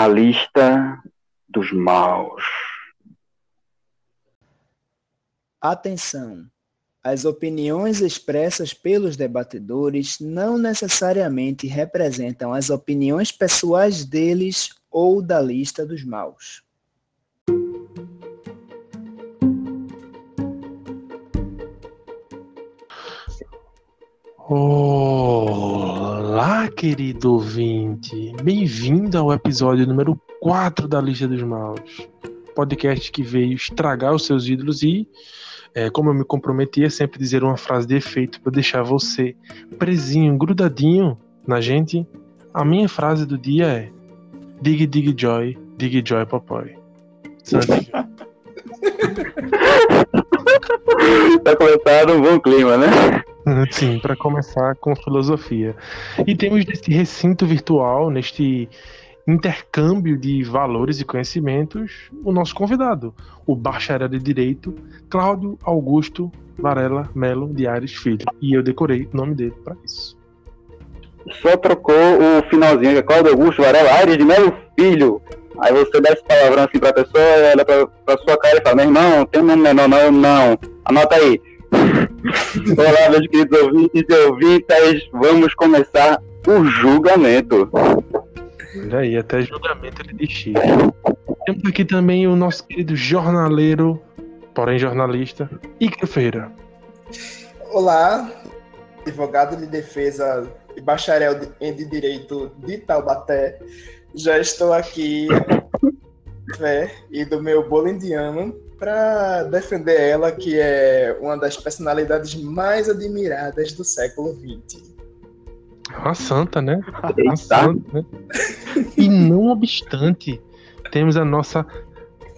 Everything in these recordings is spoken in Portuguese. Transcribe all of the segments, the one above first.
A lista dos maus. Atenção! As opiniões expressas pelos debatedores não necessariamente representam as opiniões pessoais deles ou da lista dos maus. Olá, querido ouvinte. Bem-vindo ao episódio número 4 da Lista dos Maus. Podcast que veio estragar os seus ídolos e, é, como eu me comprometi a sempre dizer uma frase de efeito para deixar você presinho, grudadinho na gente, a minha frase do dia é Dig Dig Joy, Dig Joy Papai. Sandy. tá começando um bom clima, né? Sim, para começar com filosofia. E temos neste recinto virtual, neste intercâmbio de valores e conhecimentos, o nosso convidado, o bacharel de Direito, Cláudio Augusto Varela Melo de Ares Filho. E eu decorei o nome dele para isso. Só trocou o finalzinho, Cláudio Augusto Varela Ares de Melo Filho. Aí você dá esse palavrão assim pra pessoa, olha pra, pra sua cara e fala, meu irmão, tem um nome menor, não, não. Anota aí. Olá, meus queridos ouvintes e ouvintas, vamos começar o julgamento. Olha aí, até julgamento ele diz Temos aqui também o nosso querido jornaleiro, porém jornalista, Icaro Feira. Olá, advogado de defesa e bacharel de, de Direito de Taubaté. Já estou aqui né, e do meu bolo indiano para defender ela, que é uma das personalidades mais admiradas do século XX. Uma santa, né? Uma santa, né? E não obstante, temos a nossa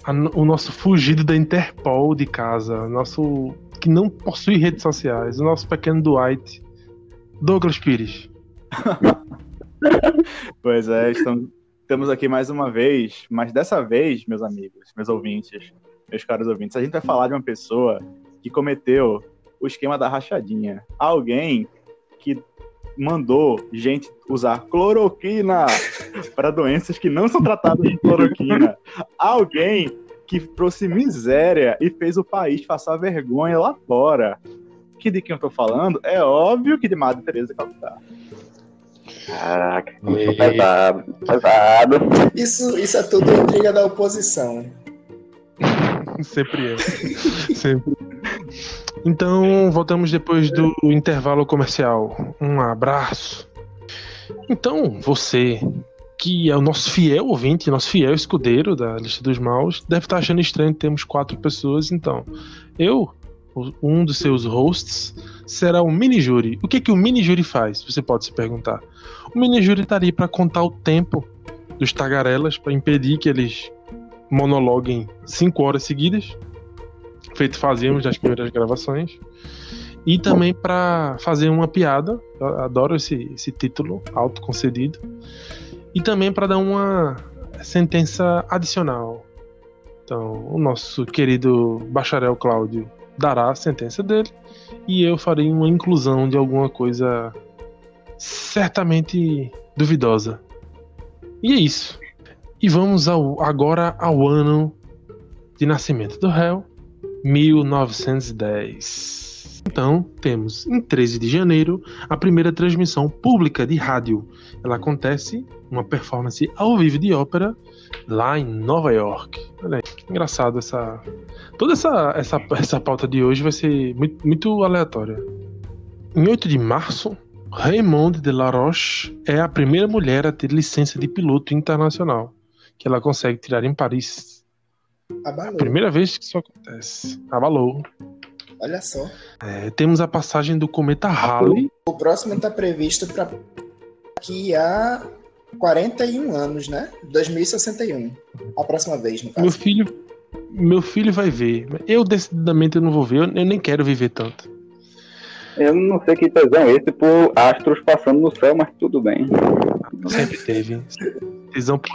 a, o nosso fugido da Interpol de casa, nosso que não possui redes sociais, o nosso pequeno Dwight, Douglas Pires. pois é, estamos, estamos aqui mais uma vez, mas dessa vez, meus amigos, meus ouvintes, meus caros ouvintes, a gente vai falar de uma pessoa que cometeu o esquema da rachadinha. Alguém que mandou gente usar cloroquina para doenças que não são tratadas com cloroquina. Alguém que trouxe miséria e fez o país passar vergonha lá fora. Que de quem eu tô falando? É óbvio que de Madre Teresa Calcutá. Caraca, pesado, pesado. Isso, isso é tudo intriga da oposição. Sempre é. Sempre. Então, voltamos depois do intervalo comercial. Um abraço. Então, você, que é o nosso fiel ouvinte, nosso fiel escudeiro da lista dos maus, deve estar achando estranho que temos quatro pessoas. Então, eu, um dos seus hosts, será o mini júri. O que, que o mini júri faz? Você pode se perguntar. O mini júri está ali para contar o tempo dos tagarelas, para impedir que eles monologuem cinco horas seguidas, feito fazíamos nas primeiras gravações, e também para fazer uma piada, eu adoro esse, esse título autoconcedido, e também para dar uma sentença adicional. Então, o nosso querido bacharel Cláudio dará a sentença dele e eu farei uma inclusão de alguma coisa certamente duvidosa. E é isso. E vamos ao, agora ao ano de nascimento do réu, 1910. Então, temos em 13 de janeiro a primeira transmissão pública de rádio. Ela acontece uma performance ao vivo de ópera lá em Nova York. Olha aí, que engraçado essa. Toda essa, essa, essa pauta de hoje vai ser muito, muito aleatória. Em 8 de março, Raymond de La Roche é a primeira mulher a ter licença de piloto internacional que ela consegue tirar em Paris. Abalou. Primeira vez que isso acontece. Abalou. Olha só. É, temos a passagem do cometa Halley. O próximo está previsto para daqui a 41 anos, né? 2061. A próxima vez, no caso. Meu filho, meu filho vai ver. Eu decididamente eu não vou ver. Eu, eu nem quero viver tanto. Eu não sei que tesão é esse por astros passando no céu, mas tudo bem. Sempre teve. Tesão por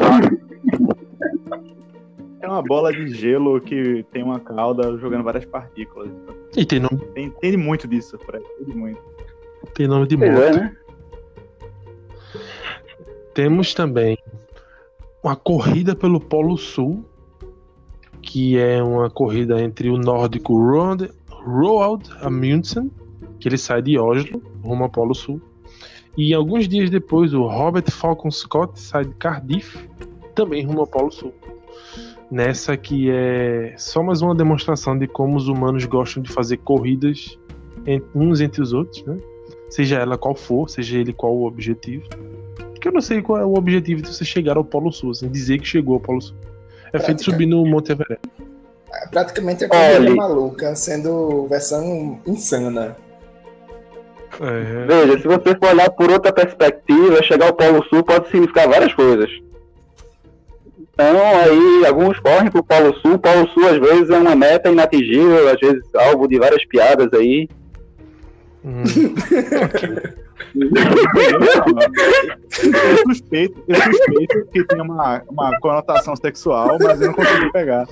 É uma bola de gelo que tem uma cauda jogando várias partículas. E tem nome. Tem, entende muito disso, Fred. Entende muito. Tem nome de Pois moto. é, né? Temos também uma corrida pelo Polo Sul, que é uma corrida entre o nórdico Roald, Roald Amundsen, que ele sai de Oslo, rumo ao Polo Sul, e alguns dias depois o Robert Falcon Scott sai de Cardiff, também rumo ao Polo Sul. Nessa que é só mais uma demonstração de como os humanos gostam de fazer corridas uns entre os outros, né? Seja ela qual for, seja ele qual o objetivo. Porque eu não sei qual é o objetivo de você chegar ao Polo Sul, assim, dizer que chegou ao Polo Sul. É feito subir no Monte Everest. É praticamente a corrida maluca, sendo versão insana. É. Veja, se você for olhar por outra perspectiva, chegar ao Polo Sul pode significar várias coisas. Então, aí, alguns correm pro Polo Sul. O Polo Sul, às vezes, é uma meta inatingível, às vezes, alvo de várias piadas aí. Hum. eu, suspeito, eu suspeito que tem uma, uma conotação sexual, mas eu não consigo pegar.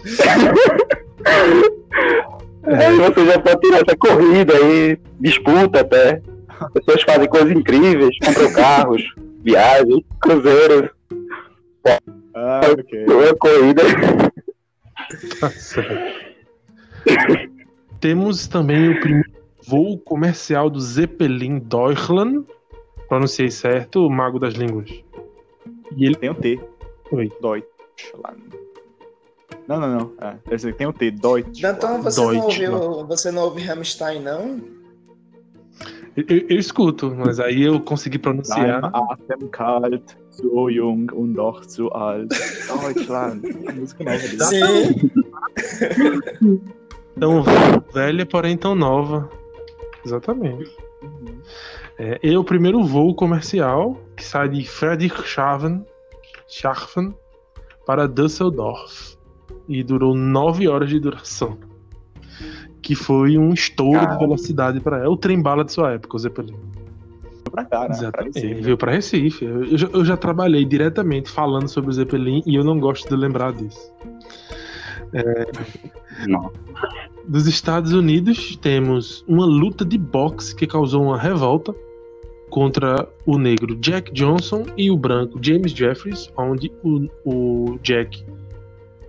Aí você já pode tirar essa corrida aí, disputa até. Pessoas fazem coisas incríveis, compram carros, viagens, cruzeiros. Ah, ok. É corrida. Temos também o primeiro voo comercial do Zeppelin Deutschland. Pronunciei certo, o mago das línguas. E ele tem o T. Oi. Deutschland. Não, não, não. É, tem o T, Deutsch. Então você não ouviu, você não ouve Rammstein, não? Eu, eu, escuto, mas aí eu consegui pronunciar. Atem kalt, so jung und doch zu alt. Deutschland. Música nova dele. Sim. Tão velha, porém tão nova. Exatamente. É, e o primeiro voo comercial que sai de Friedrichshafen para Düsseldorf e durou nove horas de duração que foi um estouro Caramba. de velocidade para ela. O trem bala de sua época, o Zeppelin. Veio pra cá, né? Exatamente. Pra Recife. Veio pra Recife. Eu, já, eu já trabalhei diretamente falando sobre o Zeppelin e eu não gosto de lembrar disso. É... Não. Dos Estados Unidos, temos uma luta de boxe que causou uma revolta contra o negro Jack Johnson e o branco James Jeffries, onde o, o Jack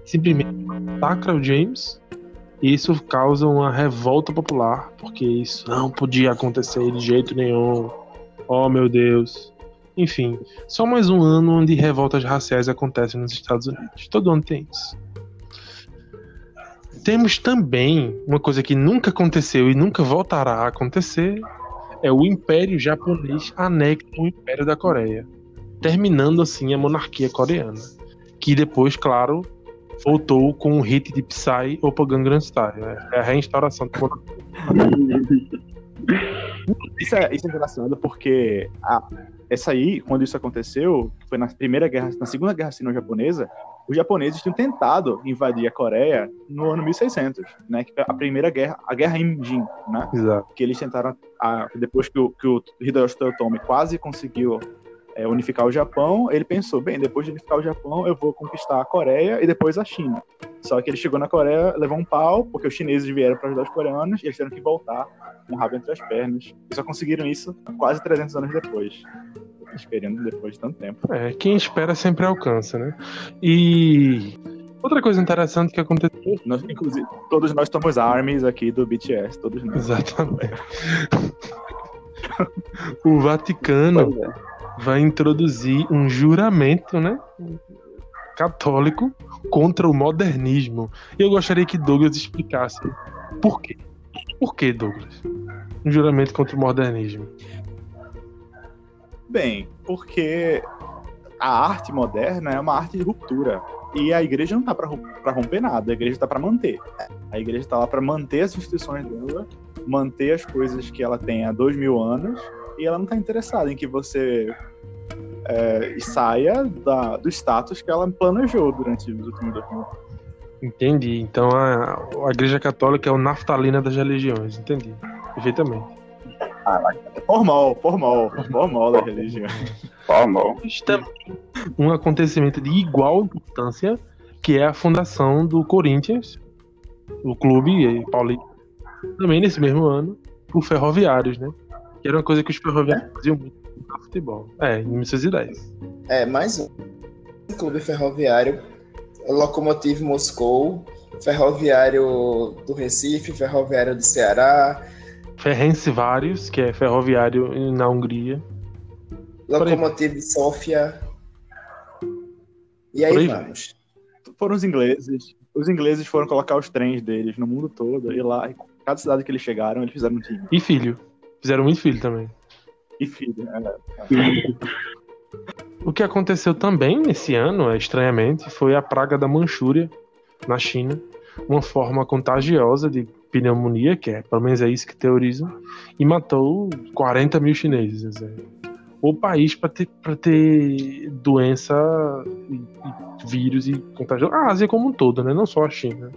simplesmente ataca o James isso causa uma revolta popular, porque isso não podia acontecer de jeito nenhum. Oh meu Deus. Enfim, só mais um ano onde revoltas raciais acontecem nos Estados Unidos. Todo ano tem isso. Temos também uma coisa que nunca aconteceu e nunca voltará a acontecer: é o Império Japonês anexa o Império da Coreia, terminando assim a monarquia coreana. Que depois, claro, voltou com um hit de Psy Opa Gangnam Style. Né? É a reinstauração do isso é, isso é engraçado porque a, essa aí, quando isso aconteceu, foi na primeira guerra, na segunda guerra sino-japonesa, os japoneses tinham tentado invadir a Coreia no ano 1600, né? A primeira guerra, a guerra Imjin, né? Exato. Que eles tentaram, a, depois que o, que o Hideyoshi Toyotomi quase conseguiu é, unificar o Japão, ele pensou, bem, depois de unificar o Japão, eu vou conquistar a Coreia e depois a China. Só que ele chegou na Coreia, levou um pau, porque os chineses vieram para ajudar os coreanos, e eles tiveram que voltar com o rabo entre as pernas. E só conseguiram isso quase 300 anos depois. Esperando depois de tanto tempo. É, quem espera sempre alcança, né? E Outra coisa interessante que aconteceu. Nós, inclusive, todos nós somos armies aqui do BTS, todos nós. Exatamente. o Vaticano vai introduzir um juramento, né? Católico contra o modernismo. E eu gostaria que Douglas explicasse por quê. Por que, Douglas? Um juramento contra o modernismo. Bem, porque a arte moderna é uma arte de ruptura. E a igreja não está para romper nada, a igreja está para manter. A igreja está lá para manter as instituições dela, manter as coisas que ela tem há dois mil anos e ela não está interessada em que você é, saia da, do status que ela planejou durante os últimos dois mil Entendi. Então a, a Igreja Católica é o naftalina das religiões. Entendi. Perfeitamente. Formal, formal, formal da religião. Formal. Um acontecimento de igual importância que é a fundação do Corinthians, o clube paulista, também nesse mesmo ano, por ferroviários, né? Que era uma coisa que os ferroviários faziam muito no futebol. É, em 1910. É, mais um Clube Ferroviário, Locomotive Moscou, Ferroviário do Recife, Ferroviário do Ceará, Ferrense vários, que é ferroviário na Hungria. Locomotive Sofia. E aí aí vamos. Foram os ingleses. Os ingleses foram colocar os trens deles no mundo todo. E lá, em cada cidade que eles chegaram, eles fizeram um time. E filho. Fizeram muito filho também. E filho. é. O que aconteceu também nesse ano, é, estranhamente, foi a praga da Manchúria na China, uma forma contagiosa de pneumonia, que é, pelo menos é isso que teorizam, e matou 40 mil chineses. é. O país para ter, pra ter doença e, e vírus e contagioso. A Ásia como um todo, né? Não só a China.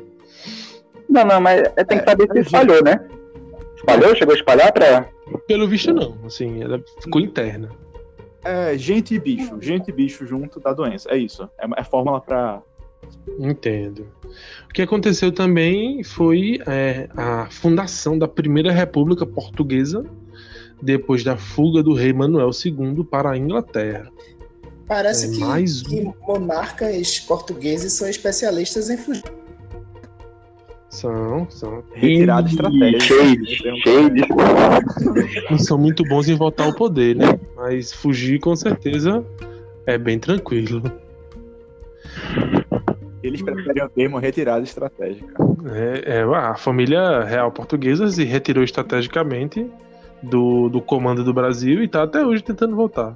Não, não, mas é, tem que saber se espalhou, né? Espalhou? Chegou a espalhar pra. Pelo visto, não. Assim, ela ficou interna. É, gente e bicho. Gente e bicho junto da doença. É isso. É, é fórmula pra. Entendo. O que aconteceu também foi é, a fundação da primeira República Portuguesa depois da fuga do rei Manuel II para a Inglaterra. Parece É, que, mais um. que monarcas portugueses são especialistas em fugir. São, são. Retirada estratégica. Cheio, cheio de. Não são muito bons em voltar ao poder, né? Mas fugir com certeza é bem tranquilo. Eles preferem o termo retirada estratégica. É, é, a família real portuguesa se retirou estrategicamente do, do comando do Brasil e está até hoje tentando voltar.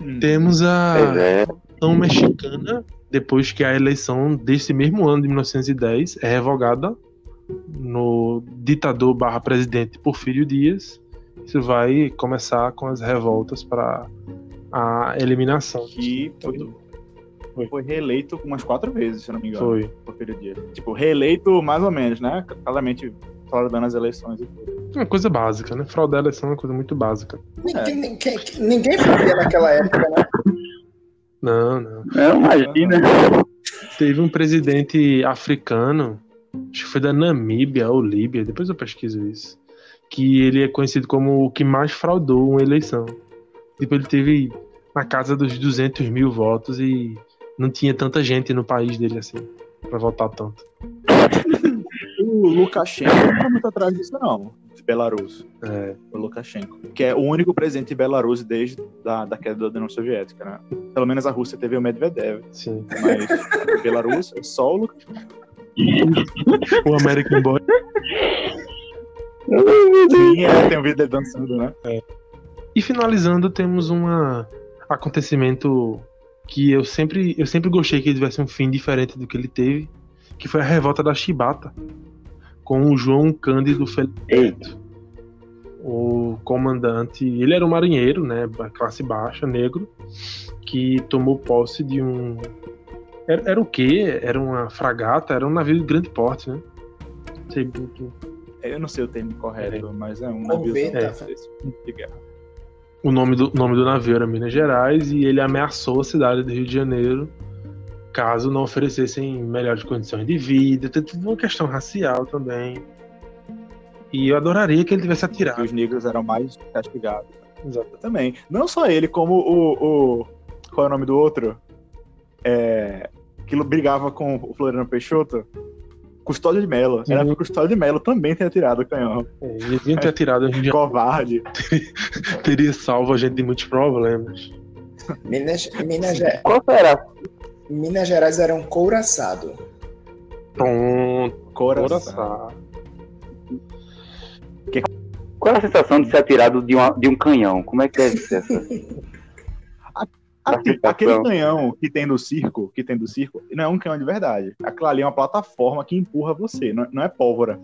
Hum. Temos a Pois é. eleição mexicana, depois que a eleição desse mesmo ano de 1910 é revogada no ditador barra presidente Porfírio Dias. Isso vai começar com as revoltas para a eliminação. Que foi, foi reeleito umas quatro vezes, se eu não me engano. Foi. Porfírio Dias. Tipo, reeleito mais ou menos, né? Claramente fraudando as eleições e tudo. Uma coisa básica, né? Fraudar a eleição é uma coisa muito básica. Ninguém, ninguém, ninguém fazia naquela época, né? Não, não. Não, imagina. Teve um presidente africano, acho que foi da Namíbia ou Líbia, depois eu pesquiso isso, que ele é conhecido como o que mais fraudou uma eleição. Tipo, ele teve na casa dos 200 mil votos e não tinha tanta gente no país dele assim, pra votar tanto. O Lukashenko não tá muito atrás disso, não. De Belarus. É, O Lukashenko. Que é o único presidente de Belarus desde a da queda da União Soviética, né? Pelo menos a Rússia teve o Medvedev. sim. Mas Belarus é só o Lukashenko. O American Boy. Sim, é, tem um vídeo dele dançando, né? E finalizando, temos um acontecimento que eu sempre, eu sempre gostei que ele tivesse um fim diferente do que ele teve, que foi a revolta da Chibata, com o João Cândido Felipe, o comandante. Ele era um marinheiro, né, classe baixa, negro, que tomou posse de um. Era, era o quê? Era uma fragata? Era um navio de grande porte, né? Não sei muito. Eu não sei o termo correto, mas é um navio desse, de guerra. O nome do, nome do navio era Minas Gerais e ele ameaçou a cidade do Rio de Janeiro caso não oferecessem melhores condições de vida. Tem tudo uma questão racial também. E eu adoraria que ele tivesse atirado. os negros eram mais castigados. Também. Não só ele, como o. o qual é o nome do outro? É, que brigava com o Floriano Peixoto. Custódio de Mello. Era Uhum. porque o Custódio de Mello também tem atirado o canhão. É, eles deviam ter atirado, a gente Covarde. teria salvo a gente de muitos problemas. Minas, Minas, Qual será? Minas Gerais era um couraçado. Pronto, coração. Qual é a sensação de ser atirado de, uma, de um canhão? Como é que deve ser essa? Aquele canhão que tem do circo, que tem do circo, não é um canhão de verdade. Aquilo ali é uma plataforma que empurra você, não, não é pólvora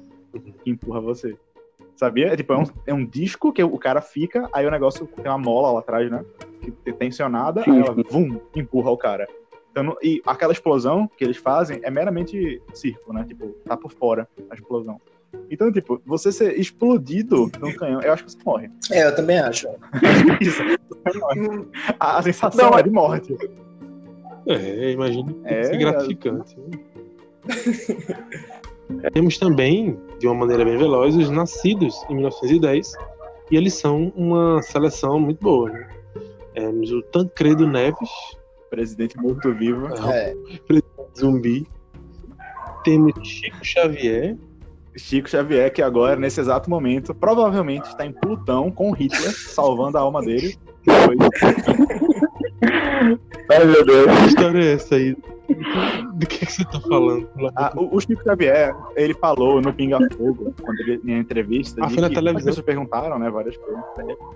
que empurra você. Sabia? É tipo, é um, é um disco que o cara fica, aí o negócio tem uma mola lá atrás, né? Que é tensionada, aí ela, vum, empurra o cara. Então, e aquela explosão que eles fazem é meramente circo, né? Tipo, tá por fora a explosão. Então, tipo, você ser explodido num canhão, eu acho que você morre. É, eu também acho. Isso. A, a sensação Não, é de morte. É, imagino que É, é gratificante. Temos também, de uma maneira bem veloz, os nascidos em 1910, e eles são uma seleção muito boa. Né? Temos o Tancredo Neves, Presidente morto-vivo. É, zumbi. Temos Chico Xavier. Chico Xavier, que agora, nesse exato momento, provavelmente está em Plutão com Hitler, salvando a alma dele. Depois, Ai, meu Deus. Que história é essa aí? Do que, que você tá falando? Ah, o, o Chico Xavier, ele falou no Pinga Fogo, quando ele em entrevista, Ah, foi na que televisão? as pessoas perguntaram, né, várias coisas.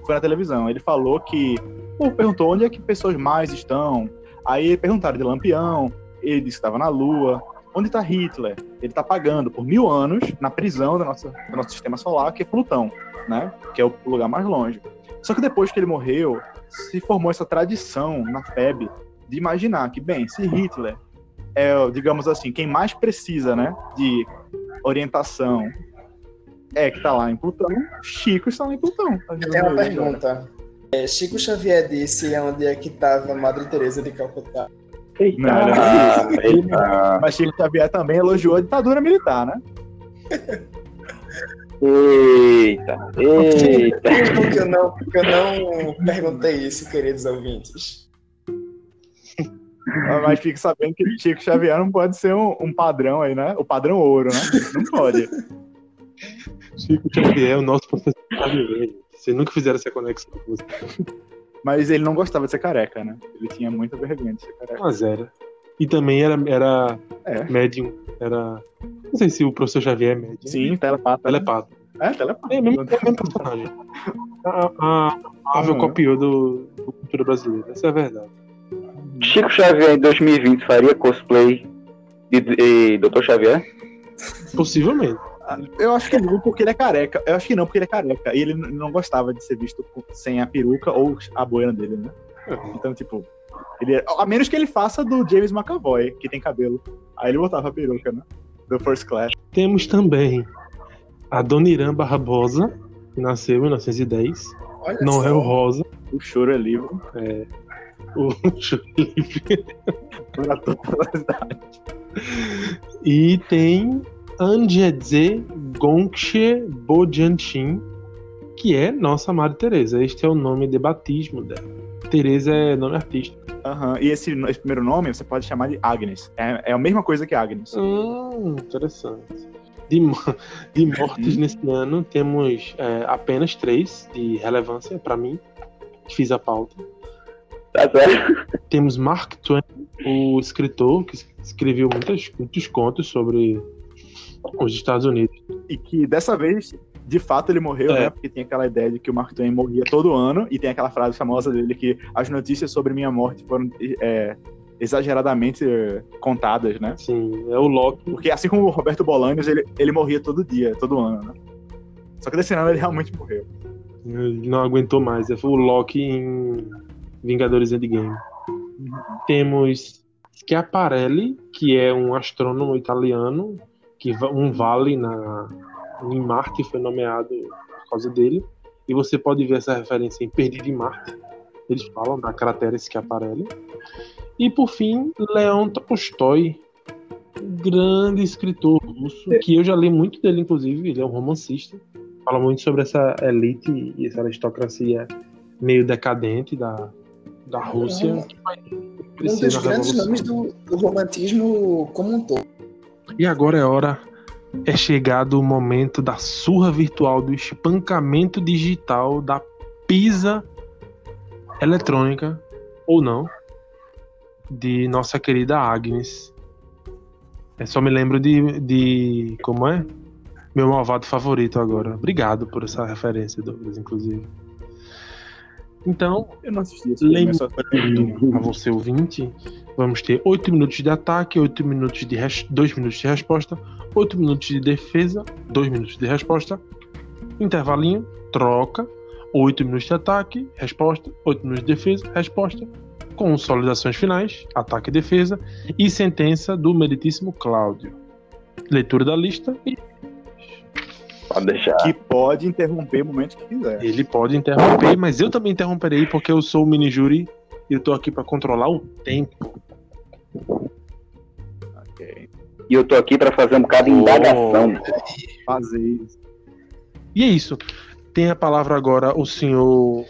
Foi na televisão. Ele falou que, pô, perguntou onde é que pessoas mais estão. Aí perguntaram de Lampião, ele disse que estava na Lua. Onde está Hitler? Ele está pagando por mil anos na prisão do nosso, do nosso sistema solar, que é Plutão, né? Que é o lugar mais longe. Só que depois que ele morreu, se formou essa tradição na FEB de imaginar que, bem, se Hitler é, digamos assim, quem mais precisa, né, de orientação é que tá lá em Plutão, Chico está lá em Plutão. Eu tenho uma pergunta. É, Chico Xavier disse onde é que estava Madre Teresa de Calcutá. Não Ah, eita. Mas Chico Xavier também elogiou a ditadura militar, né? Eita. Eita. Por que eu não, por que eu não perguntei isso, queridos ouvintes? Mas fique sabendo que Chico Xavier não pode ser um, um padrão aí, né? O padrão ouro, né? Não pode. Chico Xavier é o nosso professor Xavier. Vocês nunca fizeram essa conexão com você. Mas ele não gostava de ser careca, né? Ele tinha muita vergonha de ser careca. Mas era. E também era, era É. médium. Era. Não sei se o professor Xavier é médium. Sim, telepata. Telepata. É, telepata. É o mesmo, é mesmo personagem. A, a Marvel Uhum. copiou do, do cultura brasileira. Essa é a verdade. Chico Xavier em 2020 faria cosplay de, de Dr. Xavier? Possivelmente. Eu acho que não, porque ele é careca. Eu acho que não, porque ele é careca. E ele não gostava de ser visto sem a peruca ou a boina dele, né? Então, tipo, ele é- a menos que ele faça do James McAvoy, que tem cabelo. Aí ele botava a peruca, né? Do First Class. Temos também a Dona Irã Barbosa, que nasceu em 1910. Olha Não só. é o Rosa. O choro é livre O Livre. para toda a cidade. E tem Anjedze Gongche Bojanchin, que é nossa Madre Teresa. Este é o nome de batismo dela. Teresa é nome artístico. Aham. E esse, esse primeiro nome você pode chamar de Agnes. É, é a mesma coisa que Agnes. Hum, interessante. De, de mortes nesse ano, temos é, apenas três de relevância para mim, que fiz a pauta. Tá certo. Temos Mark Twain, o escritor que es- escreveu muitas, muitos contos sobre os Estados Unidos. E que dessa vez, de fato, ele morreu, É. né? Porque tem aquela ideia de que o Mark Twain morria todo ano. E tem aquela frase famosa dele que as notícias sobre minha morte foram é, exageradamente contadas, né? Assim, é o Loki. Porque assim como o Roberto Bolaños, ele, ele morria todo dia, todo ano, né? Só que desse ano ele realmente morreu. Ele não aguentou mais. É o Loki em Vingadores Endgame. Temos Schiaparelli, que é um astrônomo italiano, que um vale na, em Marte foi nomeado por causa dele. E você pode ver essa referência em Perdido em Marte. Eles falam da cratera Schiaparelli. E por fim, Leon Tolstói, grande escritor russo, que eu já li muito dele, inclusive. Ele é um romancista. Fala muito sobre essa elite e essa aristocracia meio decadente da, da Rússia. que vai Um dos grandes Revolução. nomes do, do romantismo como um todo. E agora é hora, é chegado o momento da surra virtual, do espancamento digital, da pisa eletrônica, ou não, de nossa querida Agnes. Eu só me lembro de, de. Como é? Meu malvado favorito agora. Obrigado por essa referência, Douglas, inclusive. Então, Eu não assisti esse filme, Lembra- eu só a você ouvinte, vamos ter 8 minutos de ataque, 8 minutos de 2 minutos de resposta, 8 minutos de defesa, 2 minutos de resposta, intervalinho, troca, 8 minutos de ataque, resposta, 8 minutos de defesa, resposta, consolidações finais, ataque e defesa e sentença do meritíssimo Cláudio. Leitura da lista e Pode deixar. que pode interromper o momento que quiser. ele pode interromper, mas eu também interromperei porque eu sou o mini júri e eu tô aqui para controlar o tempo. Ok. E eu tô aqui pra fazer um bocado de indagação. Fazer isso. E é isso. Tem a palavra agora o senhor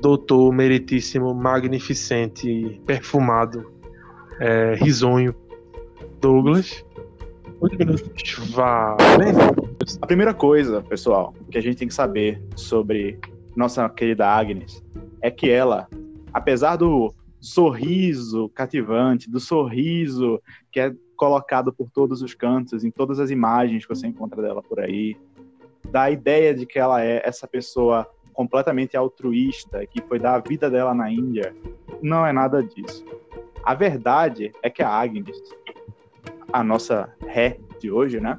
doutor meritíssimo, magnificente, perfumado, é, risonho Douglas. A primeira coisa, pessoal, que a gente tem que saber sobre nossa querida Agnes é que ela, apesar do sorriso cativante, do sorriso que é colocado por todos os cantos, em todas as imagens que você encontra dela por aí, da ideia de que ela é essa pessoa completamente altruísta, que foi dar a vida dela na Índia, não é nada disso. A verdade é que a Agnes, a nossa ré de hoje, né?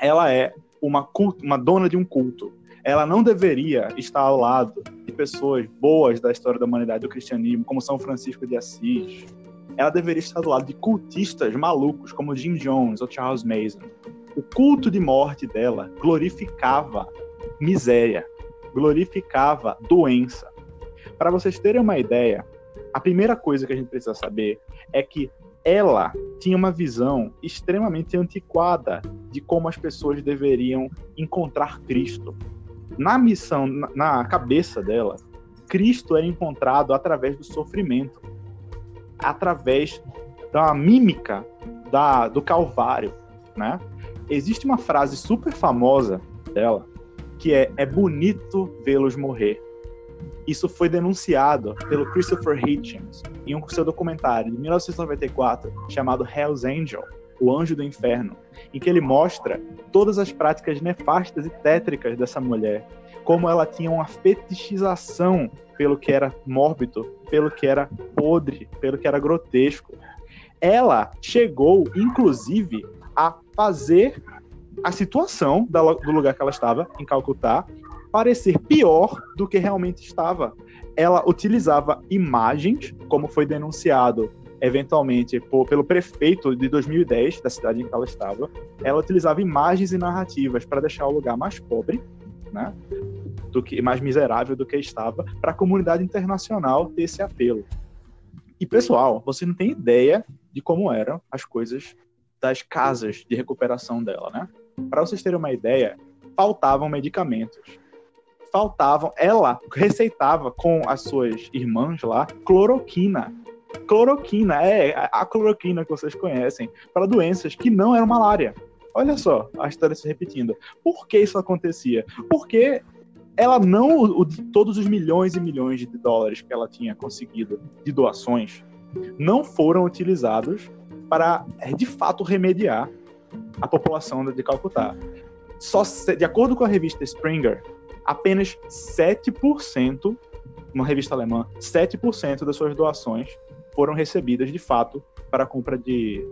Ela é uma, culto, uma dona de um culto. Ela não deveria estar ao lado de pessoas boas da história da humanidade do cristianismo, como São Francisco de Assis. Ela deveria estar do lado de cultistas malucos, como Jim Jones ou Charles Mason. O culto de morte dela glorificava miséria, glorificava doença. Para vocês terem uma ideia, a primeira coisa que a gente precisa saber é que ela tinha uma visão extremamente antiquada de como as pessoas deveriam encontrar Cristo. Na missão, na cabeça dela, Cristo era encontrado através do sofrimento, através da mímica da, do Calvário, né? Existe uma frase super famosa dela que é: é bonito vê-los morrer. Isso foi denunciado pelo Christopher Hitchens em um seu documentário de 1994 chamado Hell's Angel, O Anjo do Inferno, em que ele mostra todas as práticas nefastas e tétricas dessa mulher, como ela tinha uma fetichização pelo que era mórbido, pelo que era podre, pelo que era grotesco. Ela chegou, inclusive, a fazer a situação do lugar que ela estava, em Calcutá, parecer pior do que realmente estava. Ela utilizava imagens, como foi denunciado eventualmente por, pelo prefeito de 2010 da cidade em que ela estava. Ela utilizava imagens e narrativas para deixar o lugar mais pobre, né? Do que mais miserável do que estava, para a comunidade internacional ter esse apelo. E pessoal, você não tem ideia de como eram as coisas das casas de recuperação dela, né? Para vocês terem uma ideia, faltavam medicamentos faltavam. Ela receitava com as suas irmãs lá cloroquina. Cloroquina, é a cloroquina que vocês conhecem, para doenças que não eram malária. Olha só a história se repetindo. Por que isso acontecia? Porque ela não, o, todos os milhões e milhões de dólares que ela tinha conseguido de doações, não foram utilizados para, de fato, remediar a população de Calcutá. Só de acordo com a revista Springer, apenas 7%, uma revista alemã, 7% das suas doações foram recebidas de fato para a compra de,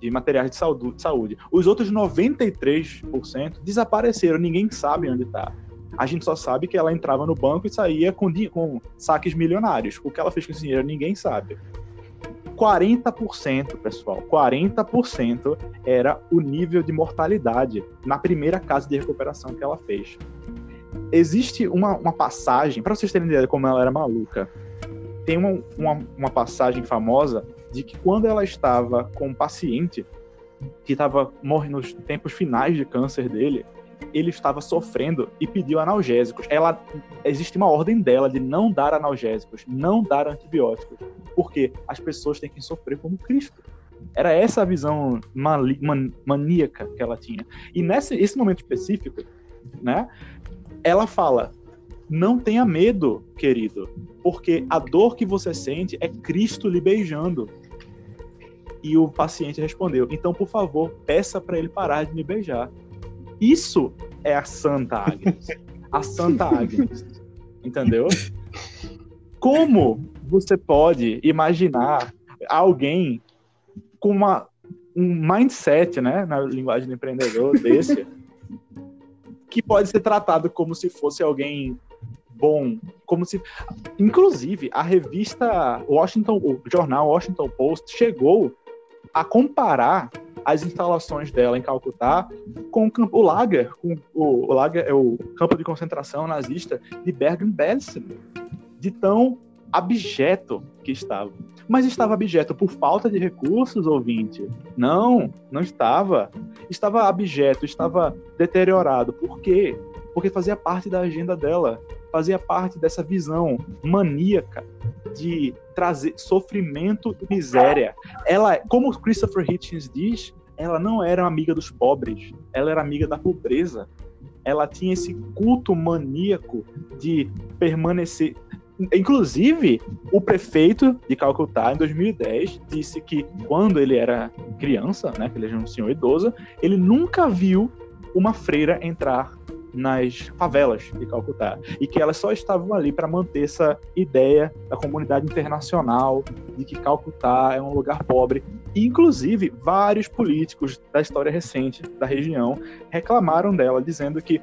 de materiais de saúde. Os outros 93% desapareceram, ninguém sabe onde está. A gente só sabe que ela entrava no banco e saía com, com saques milionários. O que ela fez com esse dinheiro, ninguém sabe. 40%, pessoal, 40% era o nível de mortalidade na primeira casa de recuperação que ela fez existe uma, uma passagem, para vocês terem ideia de como ela era maluca, tem uma, uma, uma, passagem famosa de que quando ela estava com um paciente que estava morrendo nos tempos finais de câncer dele, ele estava sofrendo e pediu analgésicos. Ela existe uma ordem dela de não dar analgésicos, não dar antibióticos, porque as pessoas têm que sofrer como Cristo. Era essa a visão man, maníaca que ela tinha. E nesse esse momento específico, né, ela fala: não tenha medo, querido, porque a dor que você sente é Cristo lhe beijando. E o paciente respondeu: então, por favor, peça para ele parar de me beijar. Isso é a Santa Agnes. a Santa Agnes. Entendeu? Como você pode imaginar alguém com uma, um mindset, né, na linguagem do empreendedor desse, que pode ser tratado como se fosse alguém bom, como se inclusive a revista Washington, o jornal Washington Post chegou a comparar as instalações dela em Calcutá com o campo lager, com o, o lager é o campo de concentração nazista de Bergen-Belsen, de tão abjeto que estava. Mas estava abjeto por falta de recursos, ouvinte? Não, não estava. Estava abjeto, estava deteriorado. Por quê? Porque fazia parte da agenda dela. fazia parte dessa visão maníaca de trazer sofrimento e miséria. Ela, como Christopher Hitchens diz, ela não era amiga dos pobres, ela era amiga da pobreza. Ela tinha esse culto maníaco de permanecer. Inclusive, o prefeito de Calcutá, em 2010, disse que quando ele era criança, né, que ele era um senhor idoso, ele nunca viu uma freira entrar nas favelas de Calcutá e que elas só estavam ali para manter essa ideia da comunidade internacional de que Calcutá é um lugar pobre. Inclusive, vários políticos da história recente da região reclamaram dela, dizendo que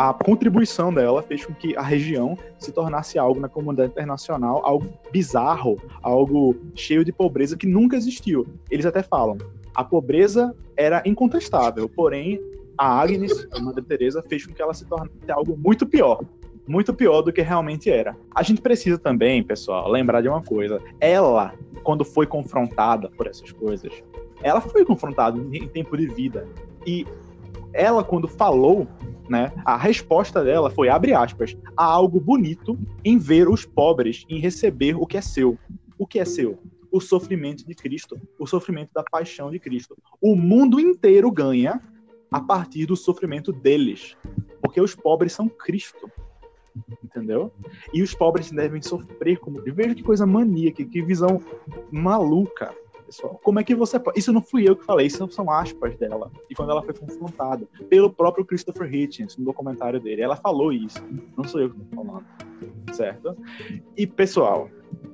a contribuição dela fez com que a região se tornasse algo na comunidade internacional, algo bizarro, algo cheio de pobreza que nunca existiu. Eles até falam, a pobreza era incontestável, porém a Agnes, a Madre Teresa, fez com que ela se tornasse algo muito pior. Muito pior do que realmente era. A gente precisa também, pessoal, lembrar de uma coisa. Ela, quando foi confrontada por essas coisas, ela foi confrontada em tempo de vida. E ela, quando falou, né, a resposta dela foi, abre aspas, há algo bonito em ver os pobres, em receber o que é seu. O que é seu? O sofrimento de Cristo, o sofrimento da paixão de Cristo. O mundo inteiro ganha a partir do sofrimento deles. Porque os pobres são Cristo. Entendeu? E os pobres devem sofrer como. Veja que coisa maníaca, que visão maluca, pessoal. Como é que você. Isso não fui eu que falei, isso são aspas dela. E quando ela foi confrontada pelo próprio Christopher Hitchens, no documentário dele, ela falou isso. Não sou eu que estou falando. Certo? E, pessoal,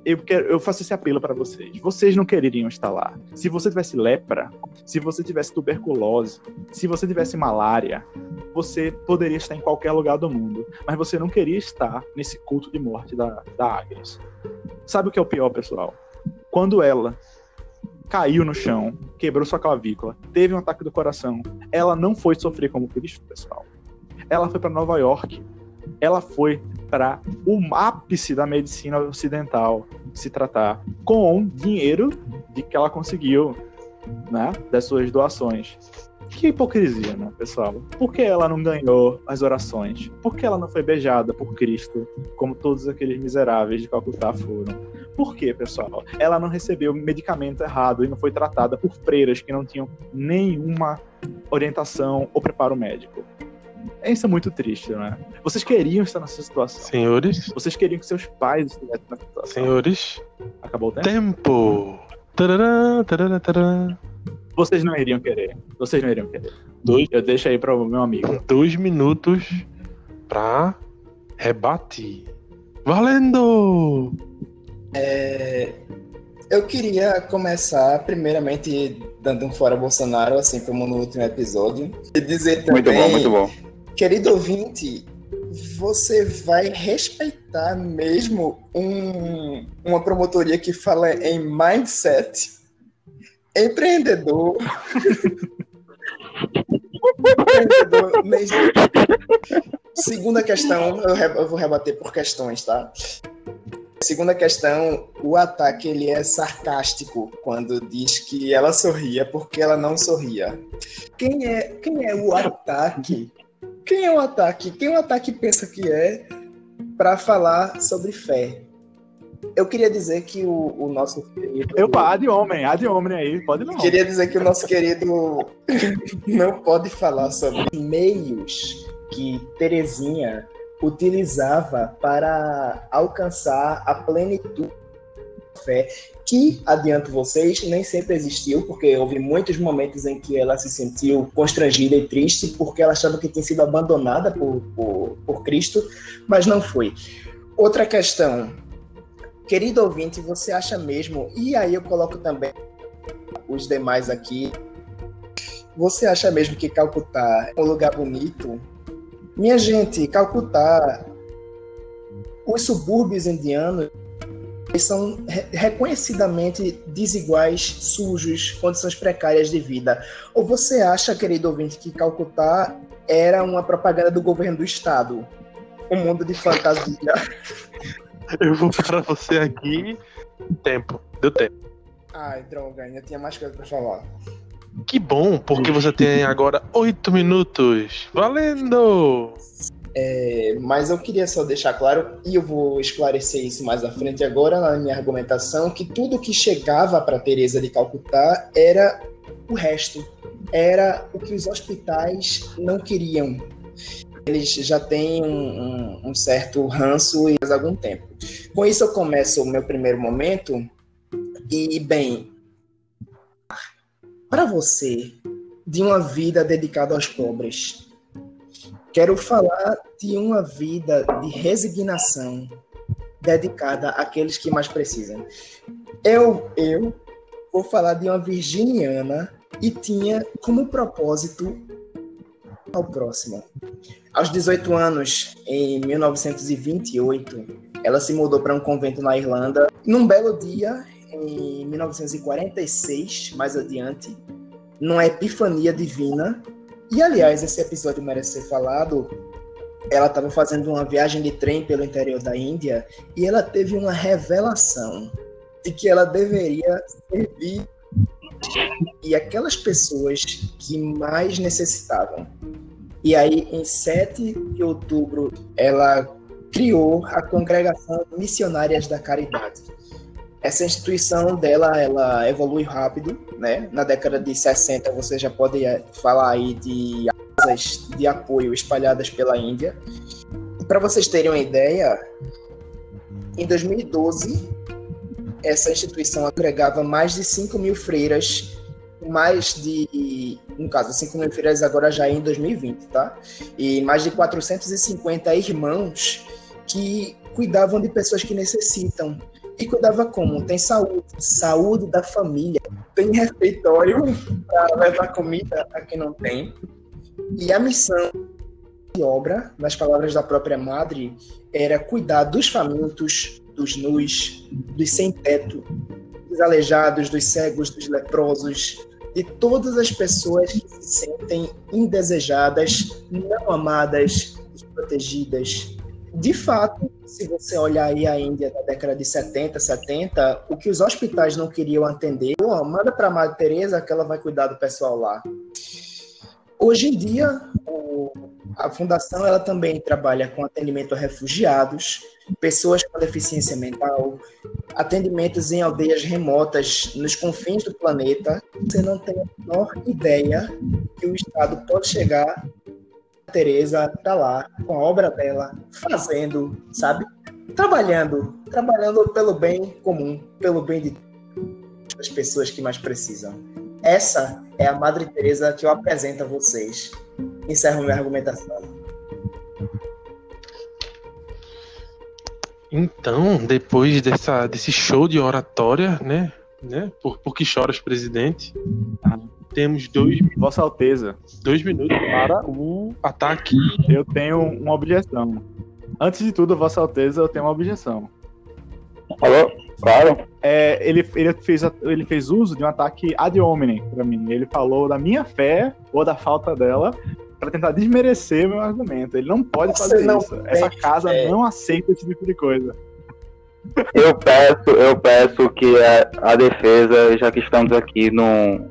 eu, quero, eu faço esse apelo para vocês. Vocês não quereriam estar lá. Se você tivesse lepra, se você tivesse tuberculose, se você tivesse malária, você poderia estar em qualquer lugar do mundo. Mas você não queria estar nesse culto de morte da, da Agnes. Sabe o que é o pior, pessoal? Quando ela caiu no chão, quebrou sua clavícula, teve um ataque do coração, ela não foi sofrer como Cristo, pessoal. Ela foi para Nova York ela foi para o ápice da medicina ocidental se tratar com dinheiro de que ela conseguiu, né, das suas doações. Que hipocrisia, né, pessoal? Por que ela não ganhou as orações? Por que ela não foi beijada por Cristo, como todos aqueles miseráveis de Calcutá foram? Por que, pessoal? Ela não recebeu medicamento errado e não foi tratada por freiras que não tinham nenhuma orientação ou preparo médico. Isso é muito triste, né? Vocês queriam estar nessa situação. Senhores. Vocês queriam que seus pais estivessem nessa situação. Senhores. Acabou o tempo? Tempo. Tarará, tarará, tarará. Vocês não iriam querer. Vocês não iriam querer. Dois, Eu deixo aí para o meu amigo. dois minutos pra rebater. Valendo! Eu queria começar, primeiramente, dando um fora Bolsonaro, assim como no último episódio, e dizer também, Muito bom, muito bom. querido ouvinte, você vai respeitar mesmo um- uma promotoria que fala em mindset, empreendedor, empreendedor mesmo. Segunda questão, eu, re- eu vou rebater por questões, tá? Segunda questão, o ataque ele é sarcástico quando diz que ela sorria porque ela não sorria. Quem é, quem é o ataque? Quem é o ataque? Quem o ataque pensa que é para falar sobre fé? Eu queria dizer que o, o nosso querido. Eu, há de homem, há de homem aí, pode não. Queria dizer que o nosso querido não pode falar sobre meios que Terezinha utilizava para alcançar a plenitude da fé, que, adianto vocês, nem sempre existiu, porque houve muitos momentos em que ela se sentiu constrangida e triste, porque ela achava que tinha sido abandonada por, por, por Cristo, mas não foi. Outra questão, querido ouvinte, você acha mesmo, e aí eu coloco também os demais aqui. Você acha mesmo que Calcutá é um lugar bonito? Minha gente, Calcutá, os subúrbios indianos são re- reconhecidamente desiguais, sujos, condições precárias de vida. Ou você acha, querido ouvinte, que Calcutá era uma propaganda do governo do estado? Um mundo de fantasia. Eu vou para você aqui. Tempo. Deu tempo. Ai, droga, ainda tinha mais coisa pra falar. Que bom, porque você tem agora oito minutos. Valendo! É, mas eu queria só deixar claro, e eu vou esclarecer isso mais à frente agora na minha argumentação, que tudo que chegava para Teresa de Calcutá era o resto, era o que os hospitais não queriam. Eles já têm um, um, um certo ranço há algum tempo. Com isso eu começo o meu primeiro momento e, bem, para você, de uma vida dedicada aos pobres, quero falar de uma vida de resignação dedicada àqueles que mais precisam. Eu, eu vou falar de uma virginiana e tinha como propósito ao próximo. Aos 18 anos, em 1928, ela se mudou para um convento na Irlanda. Num belo dia, em 1946, mais adiante, numa epifania divina. E aliás, esse episódio merece ser falado. Ela estava fazendo uma viagem de trem pelo interior da Índia e ela teve uma revelação de que ela deveria servir e aquelas pessoas que mais necessitavam. E aí, em 7 de outubro, ela criou a Congregação Missionárias da Caridade essa instituição dela, ela evolui rápido, né? Na década de 60 você já pode eh, falar aí de asas de apoio espalhadas pela Índia. Para vocês terem uma ideia, em 2012 essa instituição agregava mais de 5 mil freiras, mais de, no caso, 5 mil freiras agora já é em 2020, tá? E mais de 450 irmãos que cuidavam de pessoas que necessitam, e cuidava como? Tem saúde, saúde da família, tem refeitório para levar comida a quem não tem. E a missão de obra, nas palavras da própria madre, era cuidar dos famintos, dos nus, dos sem teto, dos aleijados, dos cegos, dos leprosos, de todas as pessoas que se sentem indesejadas, não amadas, desprotegidas, de fato, se você olhar aí a Índia da década de 70, 70, o que os hospitais não queriam atender, oh, manda para a Madre Teresa que ela vai cuidar do pessoal lá. Hoje em dia, a fundação ela também trabalha com atendimento a refugiados, pessoas com deficiência mental, atendimentos em aldeias remotas nos confins do planeta. Você não tem a menor ideia que o Estado pode chegar Teresa tá lá com a obra dela, fazendo, sabe? Trabalhando, trabalhando pelo bem comum, pelo bem de as pessoas que mais precisam. Essa é a Madre Teresa que eu apresento a vocês. Encerro minha argumentação. Então, depois dessa, desse show de oratória, né? né por, por que choras, presidente? Temos dois, Vossa Alteza, dois minutos para o ataque. eu tenho uma objeção. Antes de tudo, Vossa Alteza, eu tenho uma objeção. Alô? Claro. É, ele, ele, fez, ele fez uso de um ataque ad hominem pra mim. Ele falou da minha fé ou da falta dela para tentar desmerecer meu argumento. Ele não pode Você fazer não isso. tem Essa casa fé. não aceita esse tipo de coisa. Eu peço, eu peço que a, a defesa, já que estamos aqui num,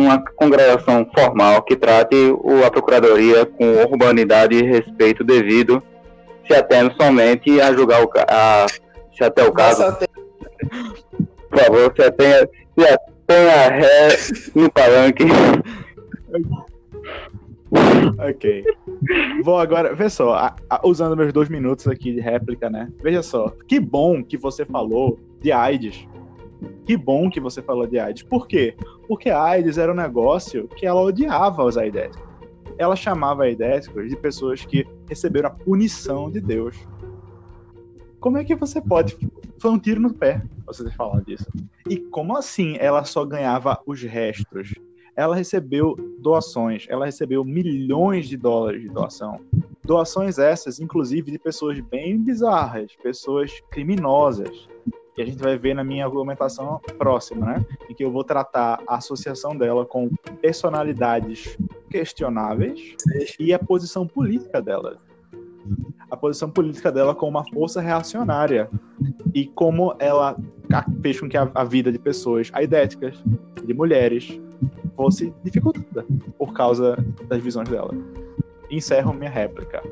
numa congregação formal, que trate o, a procuradoria com urbanidade e respeito devido, se atendo somente a julgar o a, se até o caso, por favor, se atenha, se atenha ré no palanque. Ok. Vou agora, vê só, a- a- usando meus dois minutos aqui de réplica, né? Veja só, que bom que você falou de AIDS. Que bom que você falou de AIDS. Por quê? Porque a AIDS era um negócio que ela odiava os aidéticos. Ela chamava aidéticos de pessoas que receberam a punição de Deus. Como é que você pode. Foi um tiro no pé você ter falado disso. E como assim ela só ganhava os restos? ela recebeu doações, ela recebeu milhões de dólares de doação. Doações essas, inclusive, de pessoas bem bizarras, pessoas criminosas. Que a gente vai ver na minha argumentação próxima, né? Em que eu vou tratar a associação dela com personalidades questionáveis e a posição política dela. A posição política dela como uma força reacionária e como ela fez com que a, a vida de pessoas aidéticas, de mulheres, fosse dificultada por causa das visões dela. Encerro minha réplica.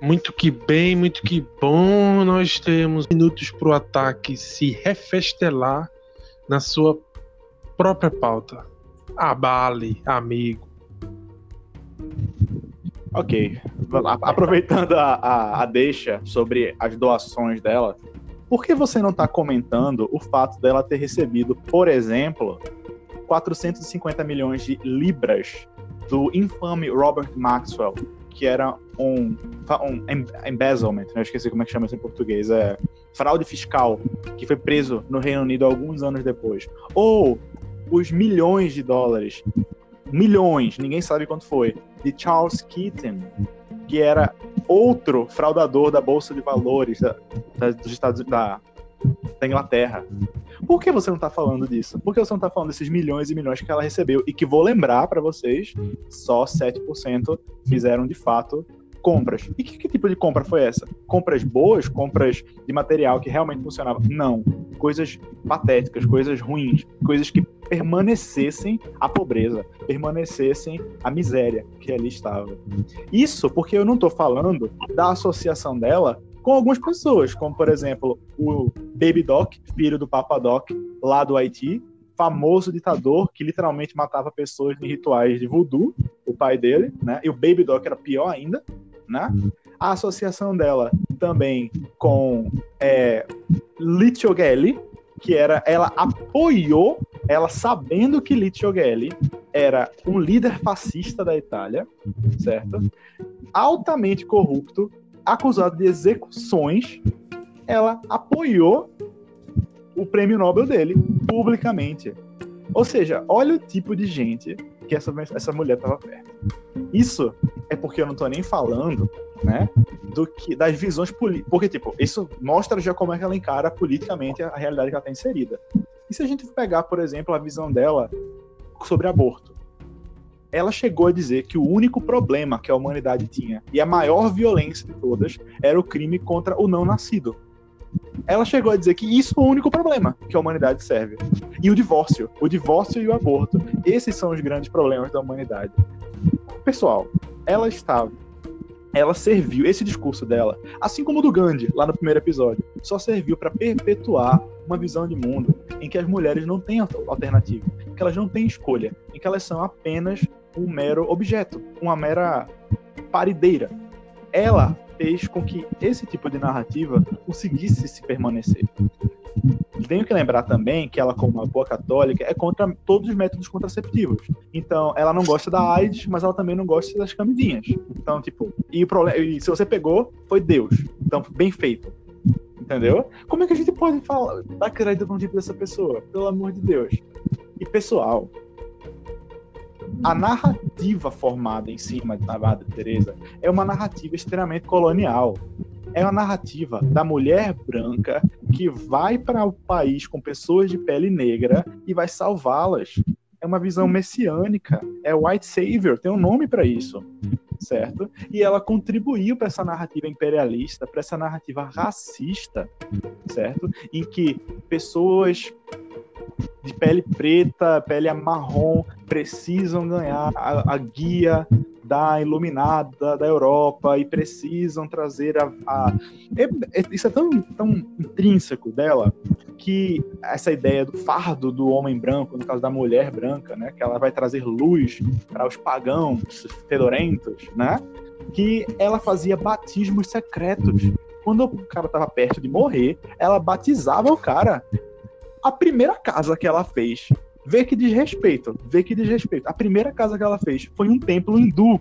Muito que bem, muito que bom. Nós temos minutos para o ataque se refestelar na sua própria pauta. Abale, amigo. Ok. Aproveitando a, a, a deixa sobre as doações dela, por que você não está comentando o fato dela ter recebido, por exemplo, 450 milhões de libras do infame Robert Maxwell, que era um, um embezzlement, né? eu esqueci como é que chama isso em português, é fraude fiscal, que foi preso no Reino Unido alguns anos depois. Ou os milhões de dólares, milhões, ninguém sabe quanto foi, de Charles Keaton, que era outro fraudador da Bolsa de Valores da, da, dos Estados da, da Inglaterra. Por que você não está falando disso? Por que você não está falando desses milhões e milhões que ela recebeu? E que vou lembrar para vocês, só 7% fizeram de fato compras. E que, que, tipo de compra foi essa? Compras boas? Compras de material que realmente funcionava? Não. Coisas patéticas, coisas ruins, coisas que permanecessem a pobreza, permanecessem a miséria que ali estava. Isso porque eu não estou falando da associação dela com algumas pessoas, como por exemplo o Baby Doc, filho do Papa Doc, lá do Haiti, famoso ditador que literalmente matava pessoas em rituais de voodoo, o pai dele, né? E o Baby Doc era pior ainda, né? A associação dela também com é, Lichoghelli, que era, ela apoiou, ela sabendo que Lichoghelli era um líder fascista da Itália, certo? Altamente corrupto, acusado de execuções, ela apoiou o prêmio Nobel dele publicamente. Ou seja, olha o tipo de gente que essa, essa mulher estava perto. Isso é porque eu não estou nem falando, né, do que das visões políticas, porque tipo, isso mostra já como é que ela encara politicamente a realidade que ela está inserida. E se a gente pegar, por exemplo, a visão dela sobre aborto, ela chegou a dizer que o único problema que a humanidade tinha e a maior violência de todas era o crime contra o não nascido. Ela chegou a dizer que isso é o único problema que a humanidade serve. E o divórcio. O divórcio e o aborto. Esses são os grandes problemas da humanidade. Pessoal, ela estava. Ela serviu, esse discurso dela, assim como o do Gandhi, lá no primeiro episódio, só serviu para perpetuar uma visão de mundo em que as mulheres não têm alternativa, em que elas não têm escolha, em que elas são apenas um mero objeto, uma mera parideira. Ela fez com que esse tipo de narrativa conseguisse se permanecer. Tenho que lembrar também que ela, como uma boa católica, é contra todos os métodos contraceptivos. Então, ela não gosta da AIDS, mas ela também não gosta das camisinhas. Então, tipo, e o problema, e se você pegou, foi Deus. Então, bem feito. Entendeu? Como é que a gente pode falar, dar crédito a um tipo dessa pessoa? Pelo amor de Deus. E pessoal, a narrativa formada em cima da Madre Teresa é uma narrativa extremamente colonial. É uma narrativa da mulher branca que vai para o país com pessoas de pele negra e vai salvá-las. É uma visão messiânica, é white savior, tem um nome para isso, certo? E ela contribuiu para essa narrativa imperialista, para essa narrativa racista, certo? Em que pessoas de pele preta, pele marrom, precisam ganhar a, a guia da iluminada da Europa e precisam trazer a. a... É, é, isso é tão, tão intrínseco dela que essa ideia do fardo do homem branco, no caso da mulher branca, né, que ela vai trazer luz para os pagãos fedorentos, né, que ela fazia batismos secretos. Quando o cara estava perto de morrer, ela batizava o cara a primeira casa que ela fez, vê que desrespeito, vê que desrespeito. A primeira casa que ela fez foi um templo hindu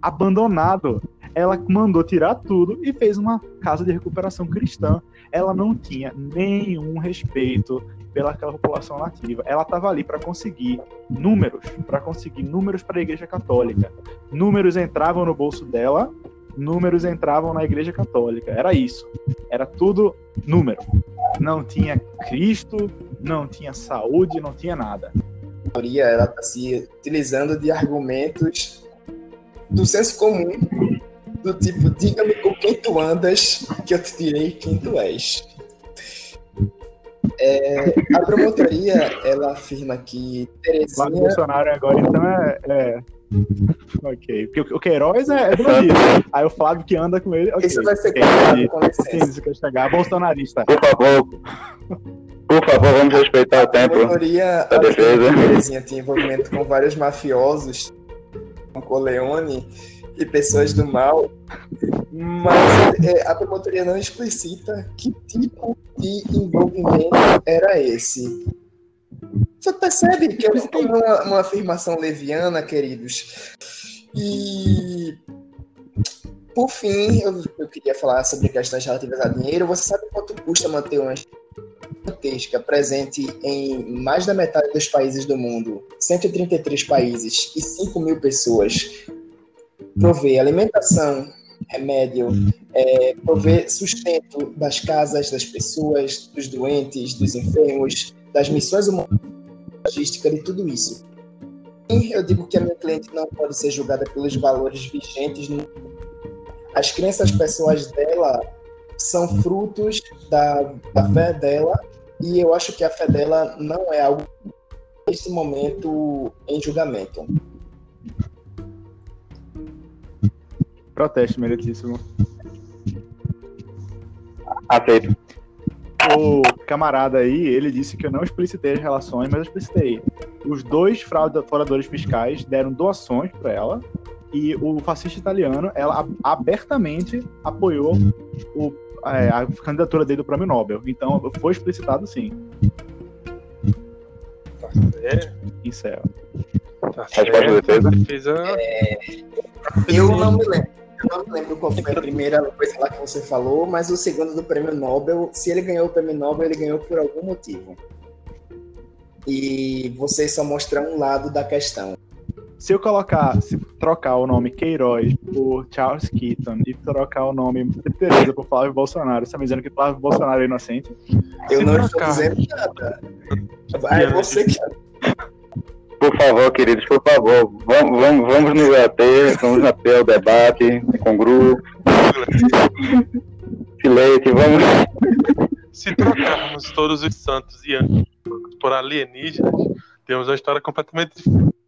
abandonado. Ela mandou tirar tudo e fez uma casa de recuperação cristã. Ela não tinha nenhum respeito pelaquela população nativa. Ela estava ali para conseguir números, para conseguir números para a Igreja Católica. Números entravam no bolso dela, números entravam na Igreja Católica. Era isso. Era tudo número não tinha Cristo, não tinha saúde, não tinha nada. A teoria ela está se utilizando de argumentos do senso comum, do tipo, diga-me com quem tu andas, que eu te direi quem tu és. É, a promotoria, ela afirma que Terezinha... Bolsonaro agora, então, é, é, Ok. Porque o Queiroz é, é bandido. Aí o Flávio que anda com ele. Okay. Isso vai ser cortado, com licença. Entendi, quer chegar. Bolsonarista. Por favor. Por favor, vamos respeitar o A tempo. promotoria da defesa. Terezinha tinha envolvimento com vários mafiosos, com Coleone e pessoas do mal, mas é, a promotoria não explicita que tipo de envolvimento era esse. Você percebe que é uma, uma afirmação leviana, queridos. E por fim, eu, eu queria falar sobre questões relativas a dinheiro. Você sabe quanto custa manter uma gigantesca presente em mais da metade dos países do mundo, 133 países e 5 mil pessoas. Prover alimentação, remédio, é, prover sustento das casas das pessoas, dos doentes, dos enfermos, das missões humanas, logística de tudo isso. E eu digo que a minha cliente não pode ser julgada pelos valores vigentes. no- As crenças pessoais dela são frutos da, da fé dela e eu acho que a fé dela não é algo neste momento em julgamento. Protesto, meritíssimo. Aceito. O camarada aí, ele disse que eu não explicitei as relações, mas eu explicitei. Os dois fraudadoradores fiscais deram doações para ela e o fascista italiano, ela ab- abertamente apoiou o- é, a candidatura dele do prêmio Nobel. Então, foi explicitado sim. É, tá Resposta da certo. defesa? Defesa. Eu não me lembro. Eu não me lembro qual foi a primeira coisa lá que você falou, mas o segundo do prêmio Nobel, se ele ganhou o prêmio Nobel, ele ganhou por algum motivo. E vocês só mostram um lado da questão. Se eu colocar, se trocar o nome Queiroz por Charles Keaton e trocar o nome Tereza por Flávio Bolsonaro, você tá me dizendo que Flávio Bolsonaro é inocente? Eu Se não trocar. estou dizendo nada. É você que Por favor, queridos, por favor, vamos, vamos, vamos nos ater, vamos ater ao debate com grupo, silete, vamos. Se trocarmos todos os santos e anjos por alienígenas, temos uma história completamente diferente.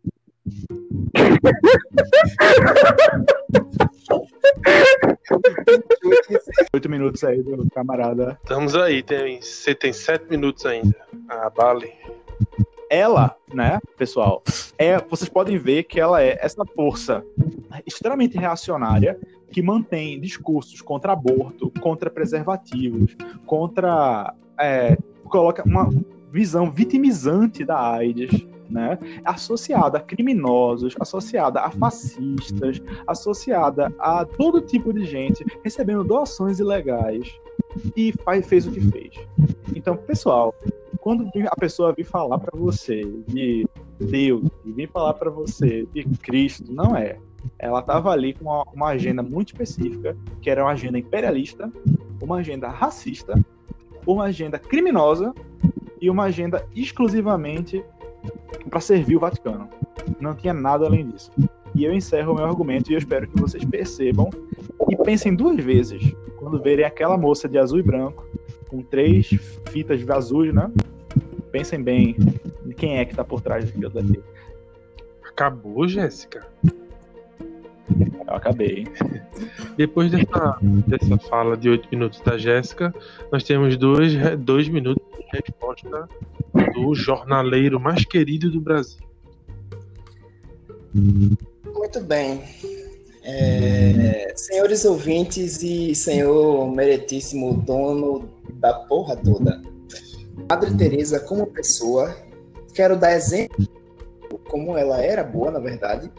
Oito minutos aí do camarada. Estamos aí, tem, você tem sete minutos ainda. Ah, Bali. Ela, né, pessoal, é, vocês podem ver que ela é essa força extremamente reacionária que mantém discursos contra aborto, contra preservativos, contra é, coloca uma visão vitimizante da AIDS, né, associada a criminosos, associada a fascistas, associada a todo tipo de gente recebendo doações ilegais e faz, fez o que fez. Então, pessoal, quando a pessoa vir falar para você de Deus, vir falar para você de Cristo, não é. Ela estava ali com uma, uma agenda muito específica, que era uma agenda imperialista, uma agenda racista, uma agenda criminosa e uma agenda exclusivamente para servir o Vaticano. Não tinha nada além disso. E eu encerro o meu argumento e eu espero que vocês percebam e pensem duas vezes quando verem aquela moça de azul e branco com três fitas azuis, né? Pensem bem de quem é que tá por trás daquilo dali. Acabou, Jéssica. Eu acabei. Depois dessa, dessa fala de oito minutos da Jéssica, nós temos dois, dois minutos de resposta do jornaleiro mais querido do Brasil. Muito bem. É, senhores ouvintes e senhor meritíssimo dono da porra toda. Madre Teresa como pessoa, quero dar exemplo como ela era boa, na verdade,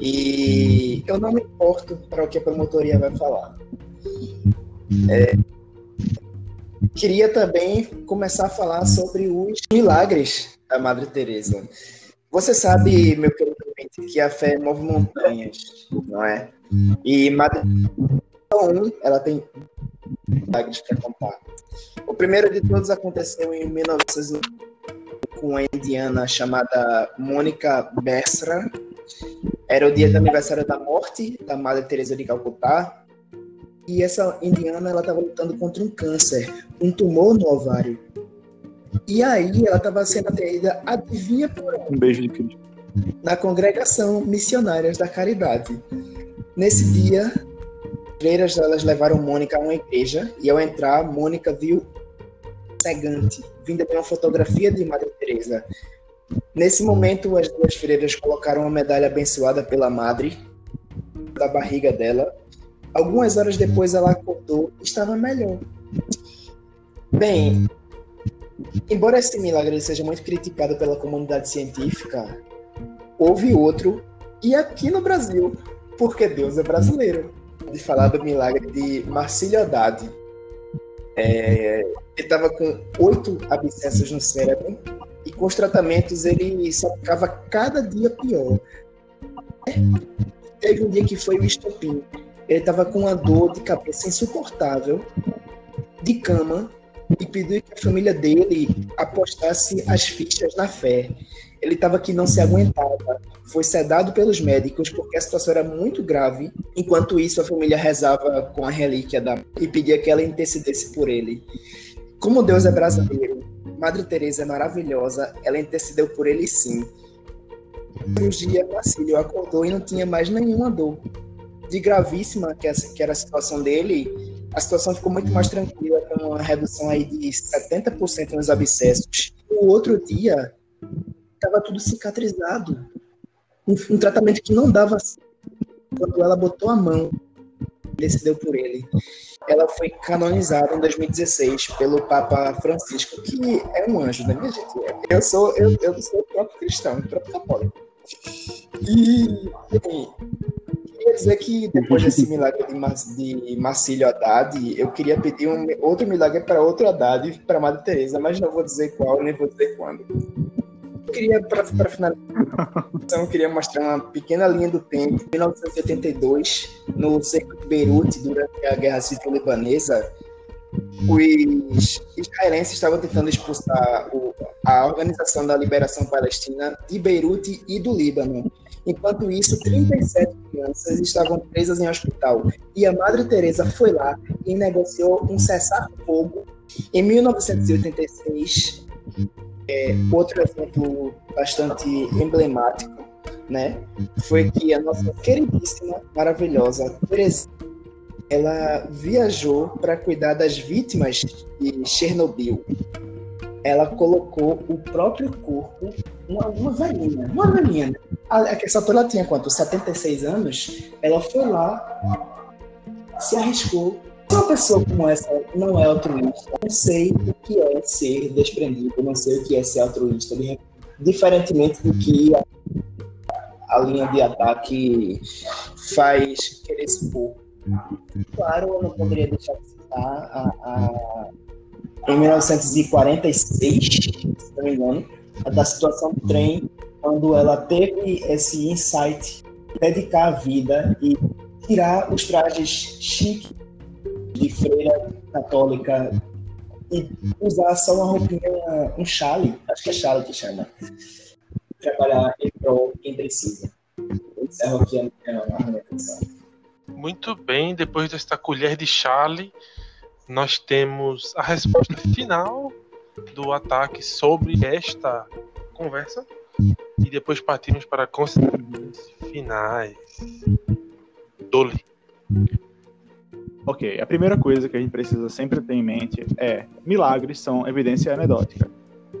e eu não me importo para o que a promotoria vai falar. É, queria também começar a falar sobre os milagres da Madre Teresa. Você sabe, meu querido ouvinte, que a fé move montanhas, não é? E Madre um, ela tem milagres para contar. O primeiro de todos aconteceu em 1900 com uma indiana chamada Mônica Bessra. Era o dia do aniversário da morte da Madre Teresa de Calcutá. E essa indiana ela estava lutando contra um câncer, um tumor no ovário. E aí ela estava sendo atendida, adivinha por onde? Um beijo de Cristo. na congregação Missionárias da Caridade. Nesse dia, freiras elas levaram Mônica a uma igreja e ao entrar, Mônica viu cegante, vinda de uma fotografia de Madre Teresa. Nesse momento, as duas freiras colocaram uma medalha abençoada pela madre da barriga dela. Algumas horas depois, ela acordou e estava melhor. Bem, embora esse milagre seja muito criticado pela comunidade científica, houve outro, e aqui no Brasil, porque Deus é brasileiro, de falar do milagre de Marcílio Haddad. É, ele estava com oito abscessos no cérebro e com os tratamentos ele só ficava cada dia pior. Teve um dia que foi o estopim. Ele estava com uma dor de cabeça insuportável, de cama, e pediu que a família dele apostasse as fichas na fé. Ele estava que não se aguentava, foi sedado pelos médicos porque a situação era muito grave. Enquanto isso, a família rezava com a relíquia da e pedia que ela intercedesse por ele. Como Deus é brasileiro, Madre Teresa é maravilhosa, ela intercedeu por ele sim. Um dia, Marcílio acordou e não tinha mais nenhuma dor. De gravíssima que era a situação dele, a situação ficou muito mais tranquila, com uma redução aí de 70% nos abscessos. No outro dia, estava tudo cicatrizado. Um, um, tratamento que não dava quando ela botou a mão, decidiu por ele. Ela foi canonizada em 2016 pelo Papa Francisco, que é um anjo, né, minha gente? Eu sou, eu, eu sou o próprio cristão, o próprio católico. E, enfim, queria dizer que depois desse milagre de, Mar de Marcílio Haddad, eu queria pedir um outro milagre para outro Haddad, para Madre Teresa, mas não vou dizer qual, nem vou dizer quando. Eu queria, para finalizar, eu queria mostrar uma pequena linha do tempo. Em 1982, no cerco de Beirute, durante a Guerra Civil Libanesa, os israelenses estavam tentando expulsar o, a Organização da Liberação Palestina de Beirute e do Líbano. Enquanto isso, 37 crianças estavam presas em hospital. E a Madre Teresa foi lá e negociou um cessar-fogo. Em 1986, é, outro exemplo bastante emblemático, né, foi que a nossa queridíssima, maravilhosa Teresa, ela viajou para cuidar das vítimas de Chernobyl ela colocou o próprio corpo, uma, uma velhinha, uma velhinha, né? Essa ela tinha quanto? 76 anos? Ela foi lá, se arriscou. Se uma pessoa como essa não é altruísta, não sei o que é ser desprendido, não sei o que é ser altruísta, diferentemente do que a, a linha de ataque faz querer expor. Claro, eu não poderia deixar de citar a, a em 1946, se não me engano, da situação do trem, quando ela teve esse insight, dedicar a vida e tirar os trajes chiques de freira católica e usar só uma roupinha, um chale, acho que é chale que chama, trabalhar em prol quem precisa. Encerro aqui a minha argumentação. Muito bem, depois desta colher de chale, nós temos a resposta final do ataque sobre esta conversa e depois partimos para considerações finais. Dole. Ok, a primeira coisa que a gente precisa sempre ter em mente é milagres são evidência anedótica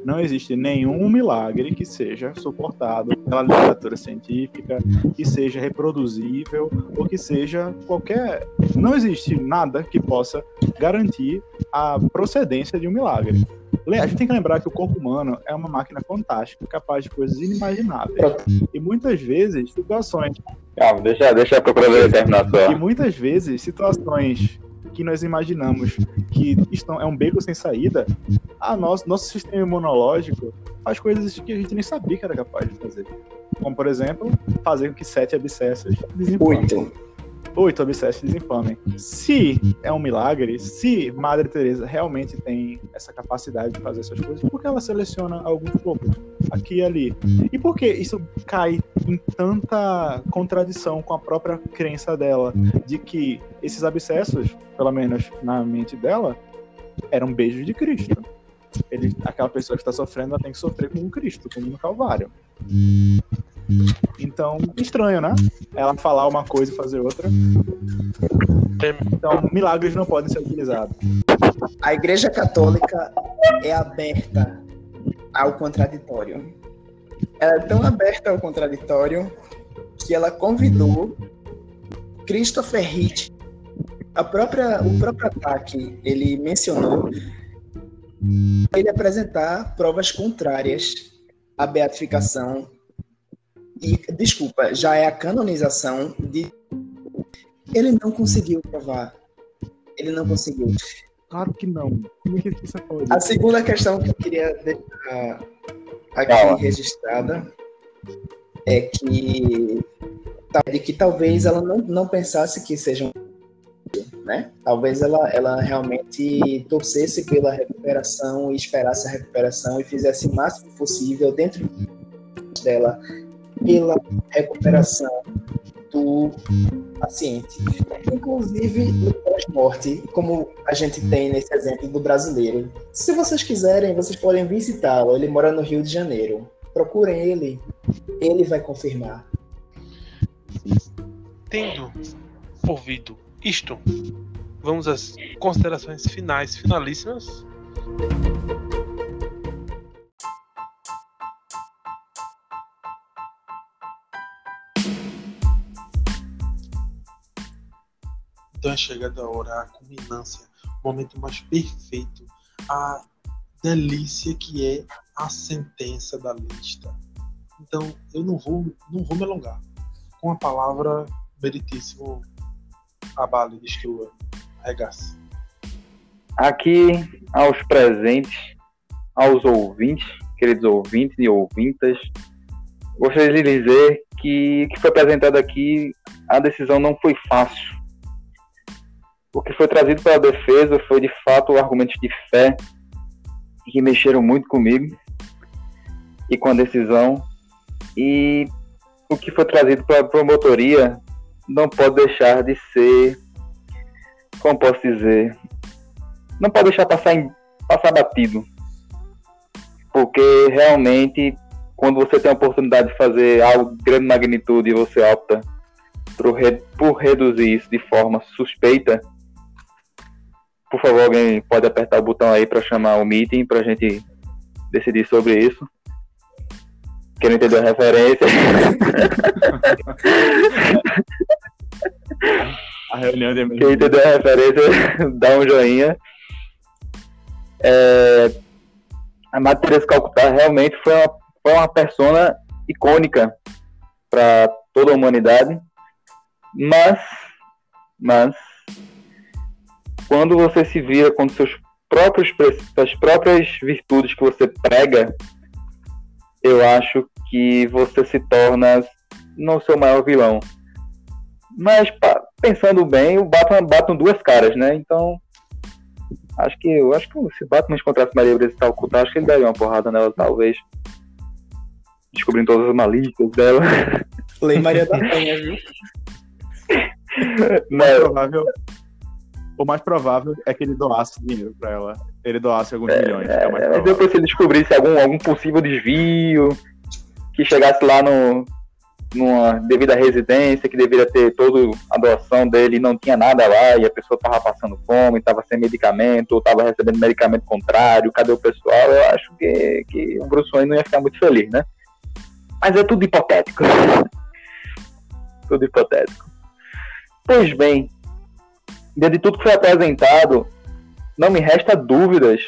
não existe nenhum milagre que seja suportado pela literatura científica, que seja reproduzível ou que seja qualquer. Não existe nada que possa garantir a procedência de um milagre. A gente tem que lembrar que o corpo humano é uma máquina fantástica, capaz de coisas inimagináveis. E muitas vezes, situações. Calma, deixa, deixa a procuradora terminar só. E muitas vezes, situações que nós imaginamos que estão, é um beco sem saída, a nosso, nosso sistema imunológico faz coisas que a gente nem sabia que era capaz de fazer. Como, por exemplo, fazer com que sete abscessos desinflamem. Oito. Oito abscessos desinflamem. Se é um milagre, se Madre Teresa realmente tem essa capacidade de fazer essas coisas, por que ela seleciona alguns poucos aqui e ali? E por que isso cai em tanta contradição com a própria crença dela de que esses abscessos, pelo menos na mente dela, eram beijos de Cristo? Ele, aquela pessoa que está sofrendo, ela tem que sofrer como um Cristo, como no Calvário. Então, estranho, né? Ela falar uma coisa e fazer outra. Então, milagres não podem ser utilizados. A Igreja Católica é aberta ao contraditório. Ela é tão aberta ao contraditório que ela convidou Christopher Hitch. A própria, o próprio ataque, ele mencionou ele apresentar provas contrárias à beatificação e, desculpa, já é a canonização de ele não conseguiu provar. Ele não conseguiu. Claro que não. Como é que isso pode? A segunda questão que eu queria deixar aqui Fala. registrada é que, tá, de que talvez ela não, não pensasse que seja um né? Talvez ela, ela realmente torcesse pela recuperação e esperasse a recuperação e fizesse o máximo possível dentro dela pela recuperação do paciente. Inclusive no pós-morte, como a gente tem nesse exemplo do brasileiro. Se vocês quiserem, vocês podem visitá-lo. Ele mora no Rio de Janeiro. Procurem ele. Ele vai confirmar. tendo ouvido isto, vamos às considerações finais, finalíssimas. Então é chegada a hora, a culminância, o momento mais perfeito, a delícia que é a sentença da lista. Então eu não vou, não vou me alongar. Com a palavra, meritíssimo Abale, destrua, arregaça. Aqui aos presentes, aos ouvintes, queridos ouvintes e ouvintas, gostaria de dizer que que foi apresentado aqui, a decisão não foi fácil. O que foi trazido pela defesa foi de fato argumentos de fé que mexeram muito comigo e com a decisão. E o que foi trazido pela promotoria não pode deixar de ser, como posso dizer, não pode deixar passar, em- passar batido. Porque realmente, quando você tem a oportunidade de fazer algo de grande magnitude e você opta por, por reduzir isso de forma suspeita, por favor, alguém pode apertar o botão aí para chamar o meeting para a gente decidir sobre isso. Quem não entendeu a referência. A reunião de Quem entendeu a referência, dá um joinha. É, a Madre Teresa de Calcutá realmente foi uma, foi uma persona icônica para toda a humanidade, mas, mas quando você se vira com seus próprios suas próprias virtudes que você prega, eu acho que você se torna não seu maior vilão. Mas pa- pensando bem, o Batman batem duas caras, né? Então acho que eu acho que se o Batman encontrasse Maria Brisa Calcutá, acho que ele daria uma porrada nela, talvez. Descobrindo todas as malícias dela. Lei Maria da Penha, viu? Não, provável, o mais provável é que ele doasse dinheiro pra ela. Ele doasse alguns milhões. É, o mais É, mas depois se ele descobrisse algum, algum possível desvio, que chegasse lá no, numa devida residência, que deveria ter toda a doação dele e não tinha nada lá, e a pessoa tava passando fome, tava sem medicamento, ou tava recebendo medicamento contrário, cadê o pessoal? Eu acho que, que o Bruce Wayne não ia ficar muito feliz, né? Mas é tudo hipotético. tudo hipotético. Pois bem, diante de tudo que foi apresentado, não me resta dúvidas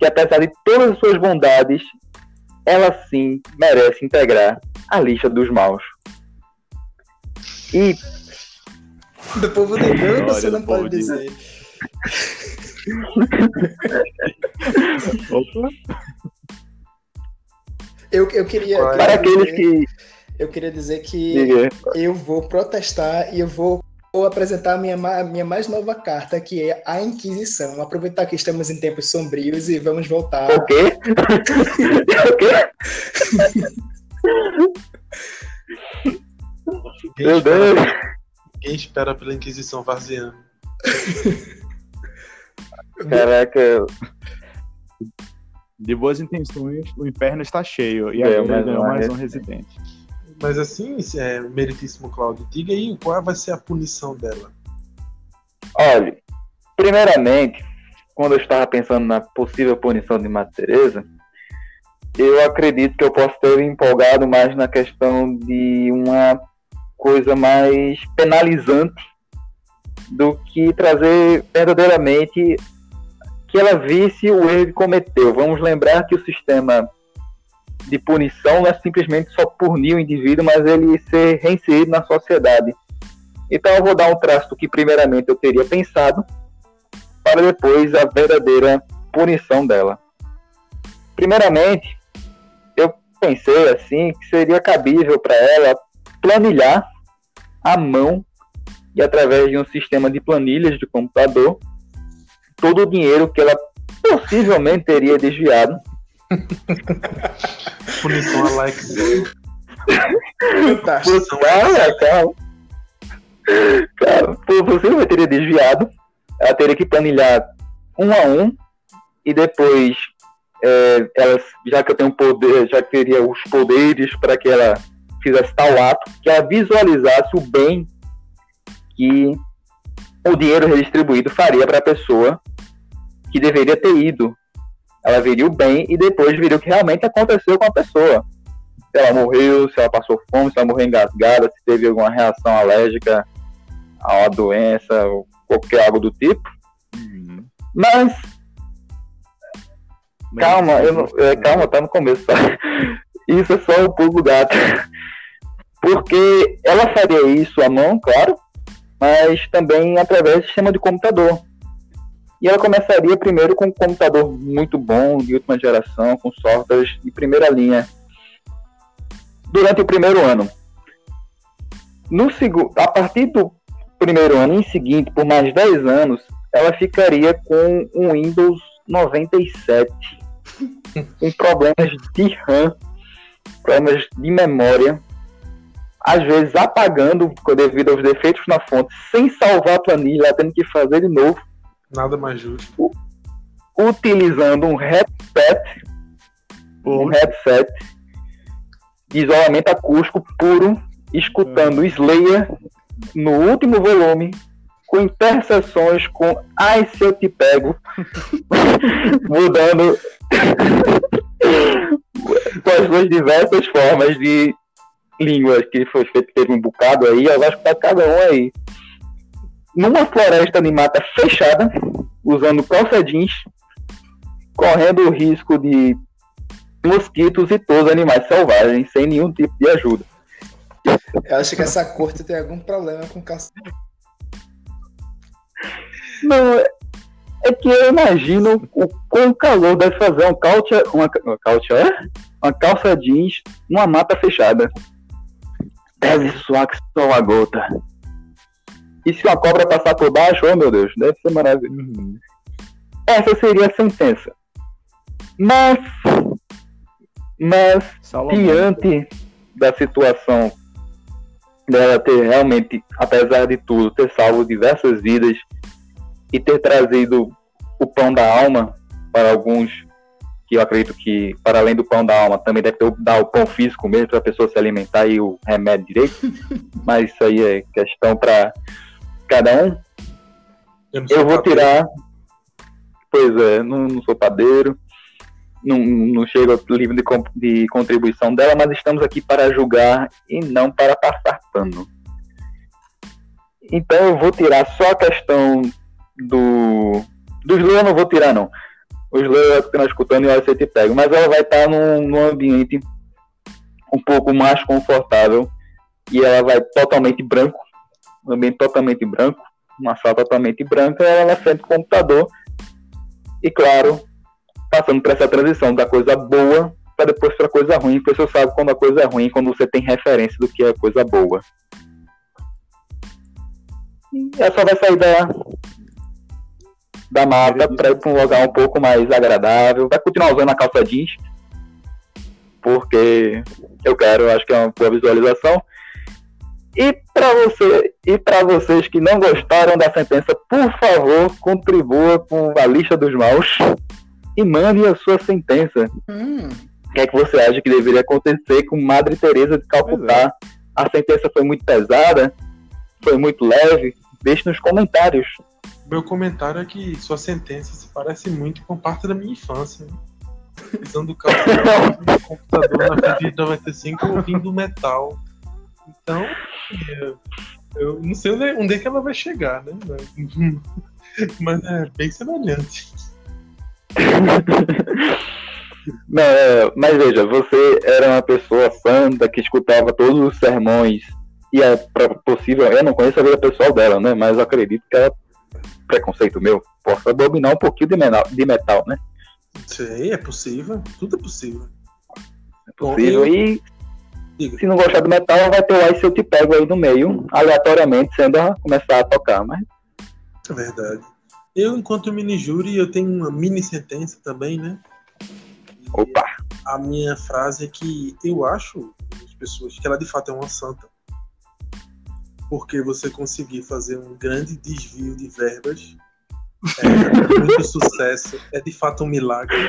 que apesar de todas as suas bondades, ela sim merece integrar a lista dos maus. E Do povo negando, Glória você não pode de- dizer. Opa, Eu, eu queria. eu para queria aqueles dizer- que. Eu queria dizer que Diga, eu vou protestar e eu vou, vou apresentar a minha, a minha mais nova carta, que é a Inquisição. Aproveitar que estamos em tempos sombrios e vamos voltar. o quê? o quê? Quem Meu espera, Deus! quem espera pela Inquisição vaziando? Caraca, de boas intenções, o inferno está cheio. E É, agora mais mais um residente. Mas assim, é, meritíssimo Cláudio, diga aí qual vai ser a punição dela. Olha, primeiramente, quando eu estava pensando na possível punição de Maria Teresa, eu acredito que eu posso ter empolgado mais na questão de uma coisa mais penalizante do que trazer verdadeiramente que ela visse o erro que cometeu. Vamos lembrar que o sistema de punição não é simplesmente só punir o indivíduo, mas ele ser reinserido na sociedade. Então eu vou dar um traço que primeiramente eu teria pensado, para depois a verdadeira punição dela. Primeiramente, pensei assim que seria cabível para ela planilhar à mão e através de um sistema de planilhas de computador todo o dinheiro que ela possivelmente teria desviado. Punição Alex. Calma, calma. Calma, possivelmente teria desviado. Ela teria que planilhar um a um e depois é, ela, já que eu tenho poder, já que teria os poderes para que ela fizesse tal ato, que ela visualizasse o bem que o dinheiro redistribuído faria para a pessoa que deveria ter ido. Ela veria o bem e depois viria o que realmente aconteceu com a pessoa. Se ela morreu, se ela passou fome, se ela morreu engasgada, se teve alguma reação alérgica a uma doença ou qualquer algo do tipo. Uhum. Mas Calma, eu não, é, calma, tá no começo, tá? Isso é só o pulo do gato. Porque ela faria isso à mão, claro, mas também através do sistema de computador. E ela começaria primeiro com um computador muito bom, de última geração, com softwares de primeira linha. Durante o primeiro ano. No a partir do primeiro ano em seguinte, por mais 10 anos, ela ficaria com um Windows 97 com problemas de RAM, problemas de memória, às vezes apagando devido aos defeitos na fonte, sem salvar a planilha, tendo que fazer de novo. Nada mais justo. Utilizando um headset, um headset de isolamento acústico puro, escutando hum. Slayer no último volume com interseções com ai se eu te pego, mudando com as duas diversas formas de línguas que foi feito, teve um bocado aí, eu acho que tá cada um aí. Numa floresta de mata fechada, usando calça jeans, correndo o risco de mosquitos e todos os animais selvagens, sem nenhum tipo de ajuda. Eu acho que essa corte tem algum problema com calça não, é que eu imagino o quão calor deve fazer um calça, uma, uma, calça, é? uma calça jeans numa mata fechada. Deve suar que só uma gota. E se uma cobra passar por baixo, oh meu Deus, deve ser maravilhoso. Uhum. Essa seria a sentença. Mas, mas diante da situação dela ter realmente, apesar de tudo, ter salvo diversas vidas e ter trazido o pão da alma para alguns que eu acredito que, para além do pão da alma, também deve ter dar o pão físico mesmo para a pessoa se alimentar e o remédio direito. Mas isso aí é questão para cada um. Eu, eu vou padeiro. tirar. Pois é, não, não sou padeiro, não, não chego ao livro de, de contribuição dela, mas estamos aqui para julgar e não para passar pano. Então eu vou tirar só a questão do. Do Slow eu não vou tirar, não. O Slow eu apenas escutando e a você te pega. Mas ela vai estar num, num ambiente um pouco mais confortável. E ela vai totalmente branco. Um ambiente totalmente branco. Uma sala totalmente branca. Ela na frente do computador. E claro, passando por essa transição da coisa boa para depois para coisa ruim, porque você sabe quando a coisa é ruim, quando você tem referência do que é coisa boa. E ela só vai sair da, da mata para ir para um lugar um pouco mais agradável. Vai continuar usando a calça jeans, porque eu quero, acho que é uma boa visualização. E para você e para vocês que não gostaram da sentença, por favor, contribua com a lista dos maus e mande a sua sentença. Hum. que é que você acha que deveria acontecer com Madre Teresa de Calcutá? A sentença foi muito pesada? Foi muito leve? Deixe nos comentários. Meu comentário é que sua sentença se parece muito com parte da minha infância. Né? Usando o computador na frente de 95 ouvindo metal. Então, eu, eu não sei onde, é que ela vai chegar, né? Mas é bem semelhante. Não, é, mas veja, você era uma pessoa santa que escutava todos os sermões e é possível, eu não conheço a vida pessoal dela, né? Mas acredito que ela, preconceito meu, possa dominar um pouquinho de metal, de metal né? Sim, é possível, tudo é possível. É possível Bom, eu... e. se não gostar do metal, vai ter o Ice Eu Te Pego aí no meio, aleatoriamente, sendo a começar a tocar, mas... É verdade. Eu, enquanto mini júri, eu tenho uma mini sentença também, né? Opa! A minha frase é que eu acho, as pessoas, que ela de fato é uma santa. Porque você conseguir fazer um grande desvio de verbas é muito sucesso, é de fato um milagre.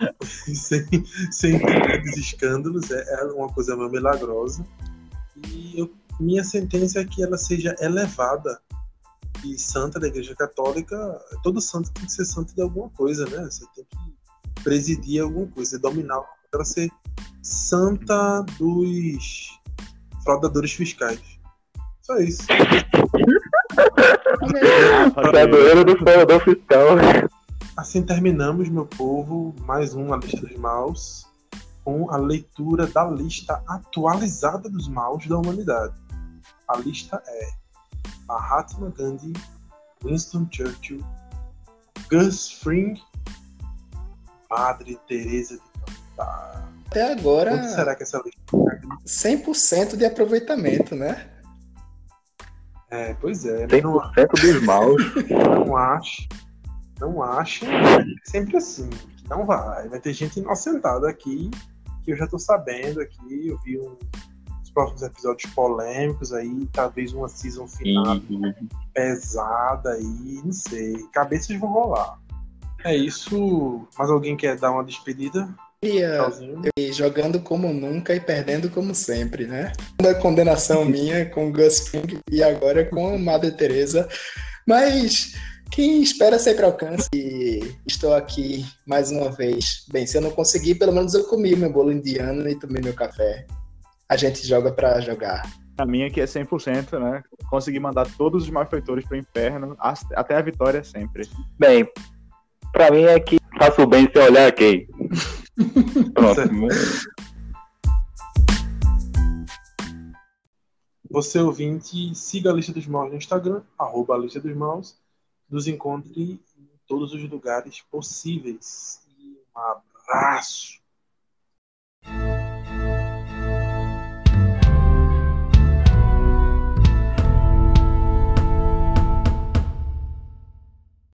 sem, sem grandes escândalos, é, é uma coisa milagrosa. E eu, minha sentença é que ela seja elevada e santa da Igreja Católica. Todo santo tem que ser santo de alguma coisa, né? Você tem que presidir alguma coisa, dominar para ser santa dos fraudadores fiscais. Só isso. Fraudador do fraudador fiscal. Assim terminamos, meu povo, mais uma lista dos maus com a leitura da lista atualizada dos maus da humanidade. A lista é Mahatma Gandhi, Winston Churchill, Gus Fring Madre Teresa de Calcutá. Até agora. Quanto será que essa lista 100% de aproveitamento, né? É, pois é. 100% não, dos maus. Não acho. Não acho. Sempre assim. Não vai. Vai ter gente inocentada aqui que eu já tô sabendo aqui. Eu vi um, os próximos episódios polêmicos aí. Talvez uma season final uhum. pesada aí. Não sei. Cabeças vão rolar. É isso. Mais alguém quer dar uma despedida? E jogando como nunca e perdendo como sempre, né? A condenação minha com Gus Fring e agora com Madre Teresa. Mas quem espera sempre alcança. E estou aqui mais uma vez. Bem, se eu não conseguir, pelo menos eu comi meu bolo indiano e tomei meu café. A gente joga para jogar. A minha aqui é 100%, né? Consegui mandar todos os malfeitores pro inferno, até a vitória sempre. Bem, Pra mim é que faço bem sem olhar quem. Pronto. Você ouvinte, siga a Lista dos Maus no Instagram, arroba a Lista dos Maus, nos encontre em todos os lugares possíveis. Um abraço!